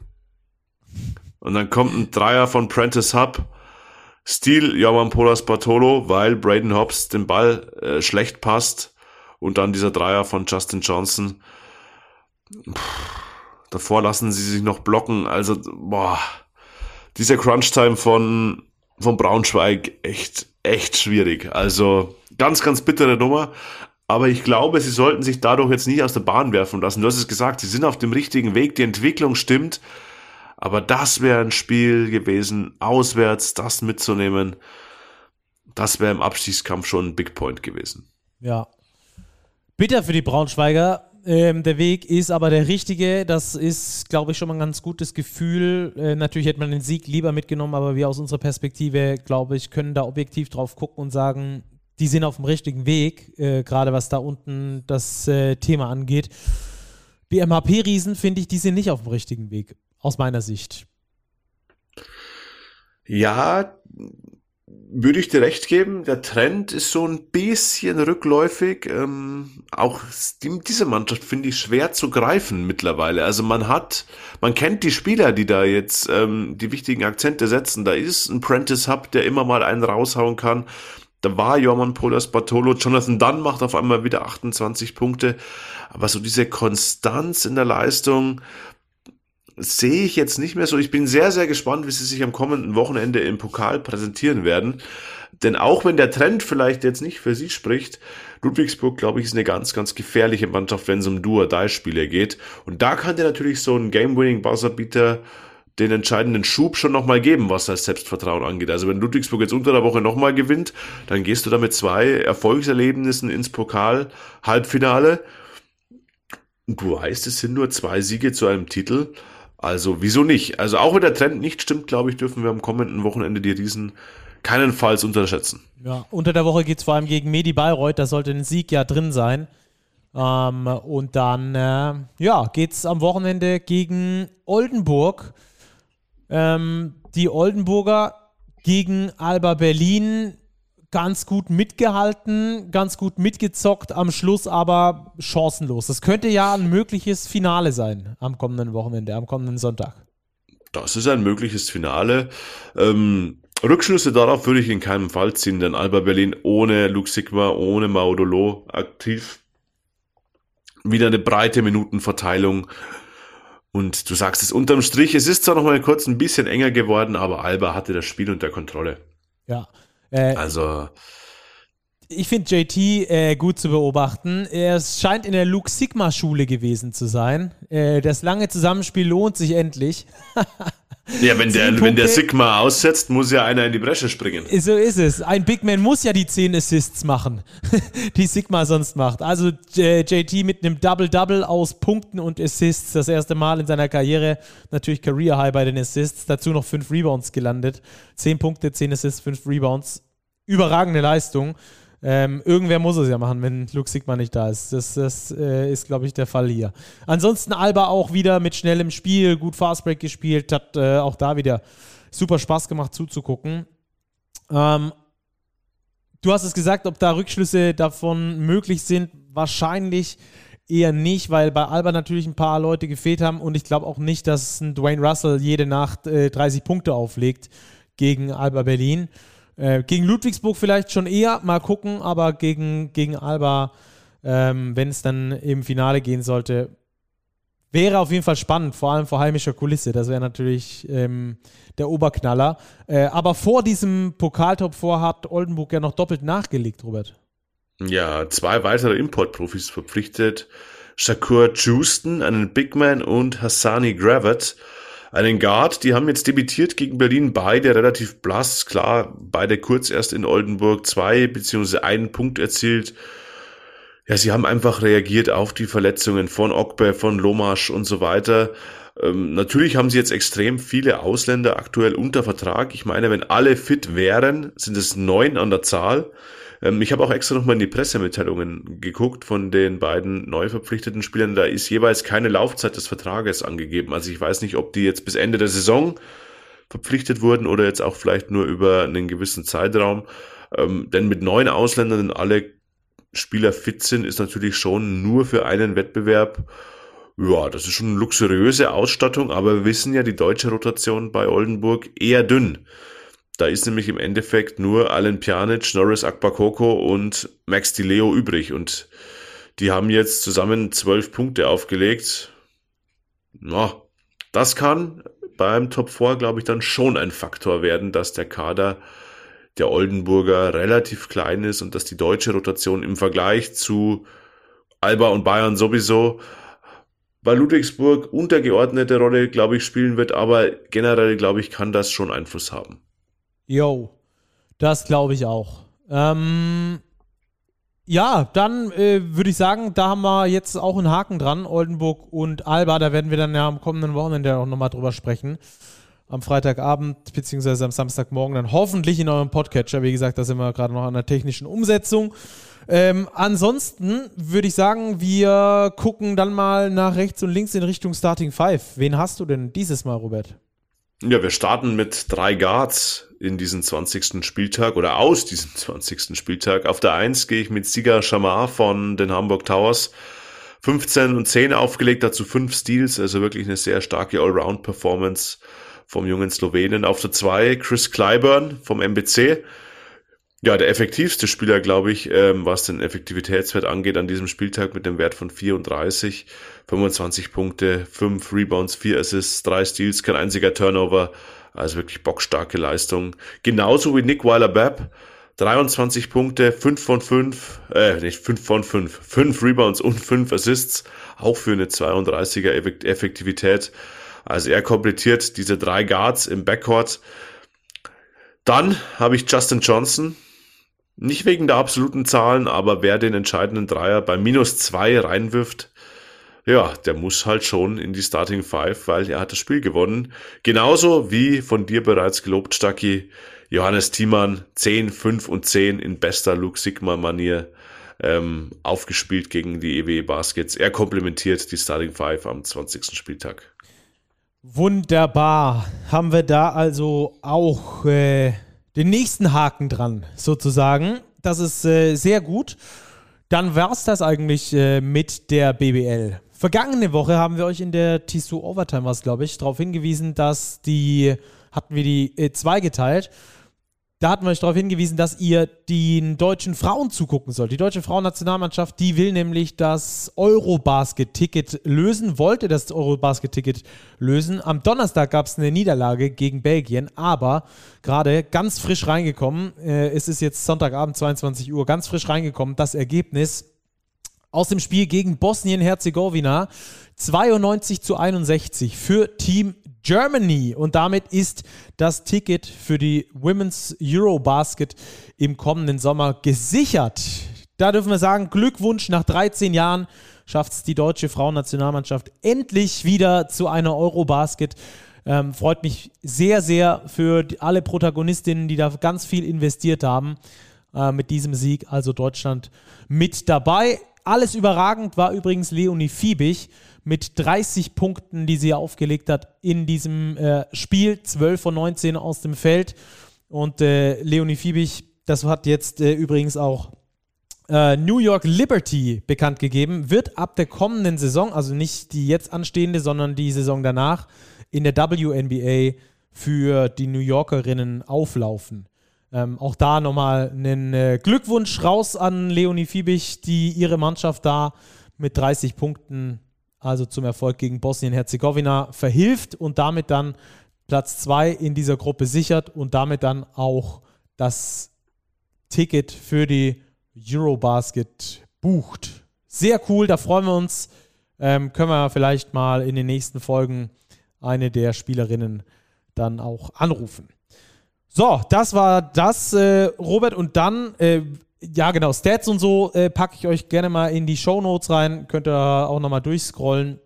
Und dann kommt ein Dreier von Prentice Hub, Stil Jaman Polas Bartolo, weil Braden Hobbs den Ball äh, schlecht passt und dann dieser Dreier von Justin Johnson. Puh, davor lassen sie sich noch blocken. Also, boah, dieser Crunch-Time von, von Braunschweig echt, echt schwierig. Also, ganz, ganz bittere Nummer. Aber ich glaube, sie sollten sich dadurch jetzt nicht aus der Bahn werfen lassen. Du hast es gesagt, sie sind auf dem richtigen Weg, die Entwicklung stimmt. Aber das wäre ein Spiel gewesen, auswärts das mitzunehmen. Das wäre im Abstiegskampf schon ein Big Point gewesen. Ja. Bitter für die Braunschweiger. Ähm, der Weg ist aber der richtige. Das ist, glaube ich, schon mal ein ganz gutes Gefühl. Äh, natürlich hätte man den Sieg lieber mitgenommen, aber wir aus unserer Perspektive, glaube ich, können da objektiv drauf gucken und sagen, die sind auf dem richtigen Weg, äh, gerade was da unten das äh, Thema angeht. Die MHP-Riesen, finde ich, die sind nicht auf dem richtigen Weg, aus meiner Sicht. Ja, würde ich dir recht geben. Der Trend ist so ein bisschen rückläufig. Ähm, auch diese Mannschaft finde ich schwer zu greifen mittlerweile. Also man hat, man kennt die Spieler, die da jetzt ähm, die wichtigen Akzente setzen. Da ist ein Prentice Hub, der immer mal einen raushauen kann. Da war Jorman Polas Bartolo. Jonathan Dunn macht auf einmal wieder 28 Punkte. Aber so diese Konstanz in der Leistung, sehe ich jetzt nicht mehr so. Ich bin sehr, sehr gespannt, wie sie sich am kommenden Wochenende im Pokal präsentieren werden. Denn auch wenn der Trend vielleicht jetzt nicht für sie spricht, Ludwigsburg, glaube ich, ist eine ganz, ganz gefährliche Mannschaft, wenn es um Do-or-Die-Spiele geht. Und da kann dir natürlich so ein Game-Winning-Buzzerbeater den entscheidenden Schub schon nochmal geben, was das Selbstvertrauen angeht. Also wenn Ludwigsburg jetzt unter der Woche nochmal gewinnt, dann gehst du da mit zwei Erfolgserlebnissen ins Pokal-Halbfinale. Du weißt, es sind nur zwei Siege zu einem Titel. Also wieso nicht? Also auch wenn der Trend nicht stimmt, glaube ich, dürfen wir am kommenden Wochenende die Riesen keinenfalls unterschätzen. Ja, unter der Woche geht es vor allem gegen Medi Bayreuth, da sollte ein Sieg ja drin sein. Ähm, und dann, äh, ja, geht es am Wochenende gegen Oldenburg. Ähm, die Oldenburger gegen Alba Berlin ganz gut mitgehalten, ganz gut mitgezockt, am Schluss aber chancenlos. Das könnte ja ein mögliches Finale sein am kommenden Wochenende, am kommenden Sonntag. Das ist ein mögliches Finale. Ähm, Rückschlüsse darauf würde ich in keinem Fall ziehen, denn Alba Berlin ohne Luke Sigma, ohne Maudolo aktiv. Wieder eine breite Minutenverteilung. Und du sagst es unterm Strich, es ist zwar noch mal kurz ein bisschen enger geworden, aber Alba hatte das Spiel unter Kontrolle. Ja, äh, also. Ich finde JT äh, gut zu beobachten. Er scheint in der Luke Sigma Schule gewesen zu sein. Äh, das lange Zusammenspiel lohnt sich endlich. Ja, wenn der, wenn der Sigma aussetzt, muss ja einer in die Bresche springen. So ist es. Ein Big Man muss ja die 10 Assists machen, die Sigma sonst macht. Also JT mit einem Double-Double aus Punkten und Assists. Das erste Mal in seiner Karriere. Natürlich Career High bei den Assists. Dazu noch 5 Rebounds gelandet. 10 Punkte, 10 Assists, 5 Rebounds. Überragende Leistung. Ähm, irgendwer muss es ja machen, wenn Luke Sigma nicht da ist. Das, das äh, ist, glaube ich, der Fall hier. Ansonsten Alba auch wieder mit schnellem Spiel, gut Fastbreak gespielt, hat äh, auch da wieder super Spaß gemacht zuzugucken. Ähm, du hast es gesagt, ob da Rückschlüsse davon möglich sind. Wahrscheinlich eher nicht, weil bei Alba natürlich ein paar Leute gefehlt haben und ich glaube auch nicht, dass ein Dwayne Russell jede Nacht äh, 30 Punkte auflegt gegen Alba Berlin. Äh, gegen Ludwigsburg vielleicht schon eher, mal gucken, aber gegen, gegen Alba, ähm, wenn es dann im Finale gehen sollte, wäre auf jeden Fall spannend, vor allem vor heimischer Kulisse. Das wäre natürlich ähm, der Oberknaller. Äh, aber vor diesem Pokaltop vor hat Oldenburg ja noch doppelt nachgelegt, Robert. Ja, zwei weitere Importprofis verpflichtet. Shakur Juston, einen Bigman und Hassani Gravett einen Guard. Die haben jetzt debütiert gegen Berlin, beide relativ blass, klar, beide kurz erst in Oldenburg, zwei beziehungsweise einen Punkt erzielt. Ja, sie haben einfach reagiert auf die Verletzungen von Okbe, von Lomasch und so weiter. Ähm, natürlich haben sie jetzt extrem viele Ausländer aktuell unter Vertrag. Ich meine, wenn alle fit wären, sind es neun an der Zahl. Ähm, ich habe auch extra nochmal in die Pressemitteilungen geguckt von den beiden neu verpflichteten Spielern. Da ist jeweils keine Laufzeit des Vertrages angegeben. Also ich weiß nicht, ob die jetzt bis Ende der Saison verpflichtet wurden oder jetzt auch vielleicht nur über einen gewissen Zeitraum. Ähm, denn mit neun Ausländern, alle Spieler fit sind, ist natürlich schon nur für einen Wettbewerb ja, das ist schon eine luxuriöse Ausstattung, aber wir wissen ja, die deutsche Rotation bei Oldenburg eher dünn. Da ist nämlich im Endeffekt nur Alan Pjanic, Norris Akbakoko und Max Di Leo übrig. Und die haben jetzt zusammen zwölf Punkte aufgelegt. Ja, das kann beim Top 4, glaube ich, dann schon ein Faktor werden, dass der Kader der Oldenburger relativ klein ist und dass die deutsche Rotation im Vergleich zu Alba und Bayern sowieso bei Ludwigsburg untergeordnete Rolle, glaube ich, spielen wird, aber generell, glaube ich, kann das schon Einfluss haben. Jo, das glaube ich auch. Ähm, ja, dann äh, würde ich sagen, da haben wir jetzt auch einen Haken dran, Oldenburg und Alba. Da werden wir dann ja am kommenden Wochenende auch nochmal drüber sprechen. Am Freitagabend beziehungsweise am Samstagmorgen dann hoffentlich in eurem Podcatcher. Wie gesagt, da sind wir gerade noch an der technischen Umsetzung. Ähm, ansonsten würde ich sagen, wir gucken dann mal nach rechts und links in Richtung Starting Five. Wen hast du denn dieses Mal, Robert? Ja, wir starten mit drei Guards in diesen 20. Spieltag oder aus diesem 20. Spieltag. Auf der 1 gehe ich mit Siga Shamar von den Hamburg Towers. 15 und 10 aufgelegt, dazu 5 Steals, also wirklich eine sehr starke Allround-Performance vom jungen Slowenen. Auf der 2 Chris Clyburn vom MBC. Ja, der effektivste Spieler, glaube ich, ähm, was den Effektivitätswert angeht an diesem Spieltag mit dem Wert von 34, 25 Punkte, 5 Rebounds, 4 Assists, 3 Steals, kein einziger Turnover. Also wirklich bockstarke Leistung. Genauso wie Nick Weiler-Babb. 23 Punkte, 5 von 5, äh, nicht 5 von 5, 5 Rebounds und 5 Assists, auch für eine 32er Effektivität. Also er komplettiert diese drei Guards im Backcourt. Dann habe ich Justin Johnson, nicht wegen der absoluten Zahlen, aber wer den entscheidenden Dreier bei minus zwei reinwirft, ja, der muss halt schon in die Starting Five, weil er hat das Spiel gewonnen. Genauso wie von dir bereits gelobt, Stucky, Johannes Thiemann, 10, 5 und 10 in bester Luke Sigma-Manier ähm, aufgespielt gegen die EWE Baskets. Er komplementiert die Starting Five am 20. Spieltag. Wunderbar. Haben wir da also auch äh, den nächsten Haken dran, sozusagen. Das ist äh, sehr gut. Dann war es das eigentlich äh, mit der BBL. Vergangene Woche haben wir euch in der Tissot Overtime, was glaube ich, darauf hingewiesen, dass die, hatten wir die äh, zwei geteilt da hatten wir euch darauf hingewiesen, dass ihr den deutschen Frauen zugucken sollt. Die deutsche Frauennationalmannschaft, die will nämlich das Eurobasket-Ticket lösen, wollte das Eurobasket-Ticket lösen. Am Donnerstag gab es eine Niederlage gegen Belgien, aber gerade ganz frisch reingekommen, äh, es ist jetzt Sonntagabend 22 Uhr, ganz frisch reingekommen, das Ergebnis aus dem Spiel gegen Bosnien-Herzegowina 92 zu 61 für Team Germany. Und damit ist das Ticket für die Women's Eurobasket im kommenden Sommer gesichert. Da dürfen wir sagen, Glückwunsch, nach 13 Jahren schafft es die deutsche Frauennationalmannschaft endlich wieder zu einer Eurobasket. Ähm, freut mich sehr, sehr für alle Protagonistinnen, die da ganz viel investiert haben äh, mit diesem Sieg. Also Deutschland mit dabei. Alles überragend war übrigens Leonie Fiebig mit 30 Punkten, die sie aufgelegt hat in diesem äh, Spiel. 12 von 19 aus dem Feld. Und äh, Leonie Fiebig, das hat jetzt äh, übrigens auch äh, New York Liberty bekannt gegeben, wird ab der kommenden Saison, also nicht die jetzt anstehende, sondern die Saison danach, in der WNBA für die New Yorkerinnen auflaufen. Ähm, auch da nochmal einen äh, Glückwunsch raus an Leonie Fiebig, die ihre Mannschaft da mit 30 Punkten also zum Erfolg gegen Bosnien-Herzegowina, verhilft und damit dann Platz 2 in dieser Gruppe sichert und damit dann auch das Ticket für die Eurobasket bucht. Sehr cool, da freuen wir uns. Ähm, können wir vielleicht mal in den nächsten Folgen eine der Spielerinnen dann auch anrufen. So, das war das, äh, Robert. Und dann äh, ja, genau. Stats und so äh, packe ich euch gerne mal in die Show Notes rein. Könnt ihr auch nochmal durchscrollen.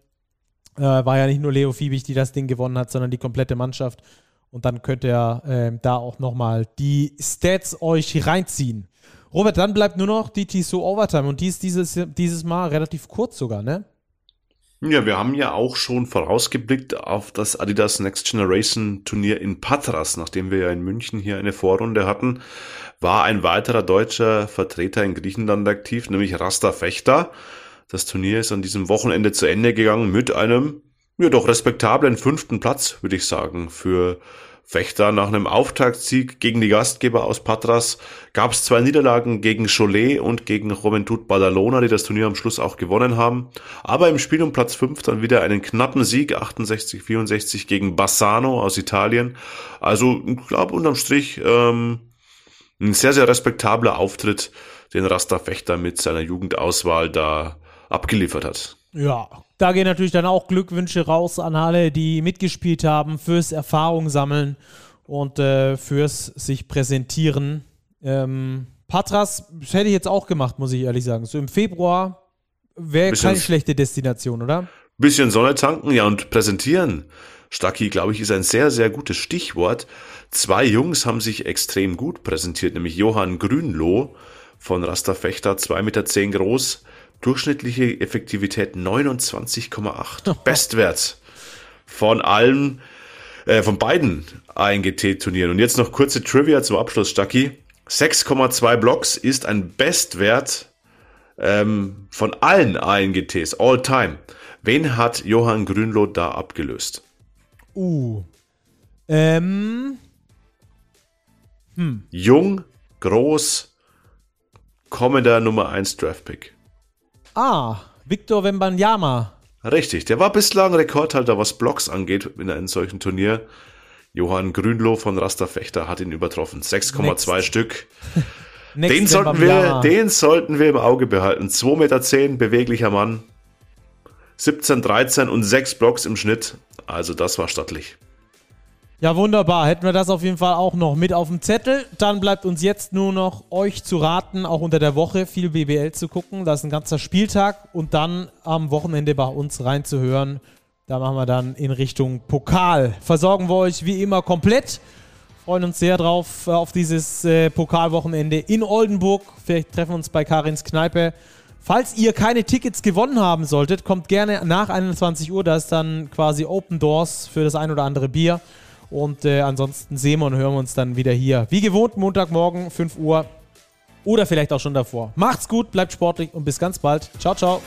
Äh, war ja nicht nur Leo Fiebig, die das Ding gewonnen hat, sondern die komplette Mannschaft. Und dann könnt ihr äh, da auch nochmal die Stats euch reinziehen. Robert, dann bleibt nur noch die Tissot Overtime. Und die ist dieses, dieses Mal relativ kurz sogar, ne? Ja, wir haben ja auch schon vorausgeblickt auf das Adidas Next Generation Turnier in Patras, nachdem wir ja in München hier eine Vorrunde hatten war ein weiterer deutscher Vertreter in Griechenland aktiv, nämlich Rasta Fechter. Das Turnier ist an diesem Wochenende zu Ende gegangen mit einem, ja doch respektablen fünften Platz, würde ich sagen, für Fechter. Nach einem Auftaktsieg gegen die Gastgeber aus Patras gab es zwei Niederlagen gegen Cholet und gegen Juventud Badalona, die das Turnier am Schluss auch gewonnen haben. Aber im Spiel um Platz 5 dann wieder einen knappen Sieg, 68-64 gegen Bassano aus Italien. Also ich glaube unterm Strich ähm, ein sehr, sehr respektabler Auftritt, den Rasta Fechter mit seiner Jugendauswahl da abgeliefert hat. Ja, da gehen natürlich dann auch Glückwünsche raus an alle, die mitgespielt haben, fürs Erfahrung sammeln und äh, fürs sich präsentieren. Ähm, Patras, das hätte ich jetzt auch gemacht, muss ich ehrlich sagen. So im Februar wäre keine schlechte Destination, oder? Bisschen Sonne tanken, ja, und präsentieren. Stacki, glaube ich, ist ein sehr, sehr gutes Stichwort. Zwei Jungs haben sich extrem gut präsentiert, nämlich Johann Grünloh von Rasterfechter, 2,10 Meter zehn groß, durchschnittliche Effektivität 29,8. Bestwert von allen, äh, von beiden ANGT-Turnieren. Und jetzt noch kurze Trivia zum Abschluss, Stacki. 6,2 Blocks ist ein Bestwert ähm, von allen ANGTs, all time. Wen hat Johann Grünloh da abgelöst? Uh. Ähm. Hm. Jung, groß, kommender Nummer 1 Draftpick. Ah, Victor Wembanyama. Richtig, der war bislang Rekordhalter, was Blocks angeht in einem solchen Turnier. Johann Grünloh von Rasterfechter hat ihn übertroffen. 6,2 Stück. den, sollten wir, den sollten wir im Auge behalten. 2,10 Meter, beweglicher Mann. 17, 13 und 6 Blocks im Schnitt. Also das war stattlich. Ja, wunderbar. Hätten wir das auf jeden Fall auch noch mit auf dem Zettel. Dann bleibt uns jetzt nur noch euch zu raten, auch unter der Woche viel BBL zu gucken. Das ist ein ganzer Spieltag und dann am Wochenende bei uns reinzuhören. Da machen wir dann in Richtung Pokal. Versorgen wir euch wie immer komplett. Freuen uns sehr drauf äh, auf dieses äh, Pokalwochenende in Oldenburg. Vielleicht treffen wir uns bei Karins Kneipe. Falls ihr keine Tickets gewonnen haben solltet, kommt gerne nach 21 Uhr. Da ist dann quasi Open Doors für das ein oder andere Bier. Und äh, ansonsten sehen wir und hören wir uns dann wieder hier. Wie gewohnt, Montagmorgen, 5 Uhr. Oder vielleicht auch schon davor. Macht's gut, bleibt sportlich und bis ganz bald. Ciao, ciao.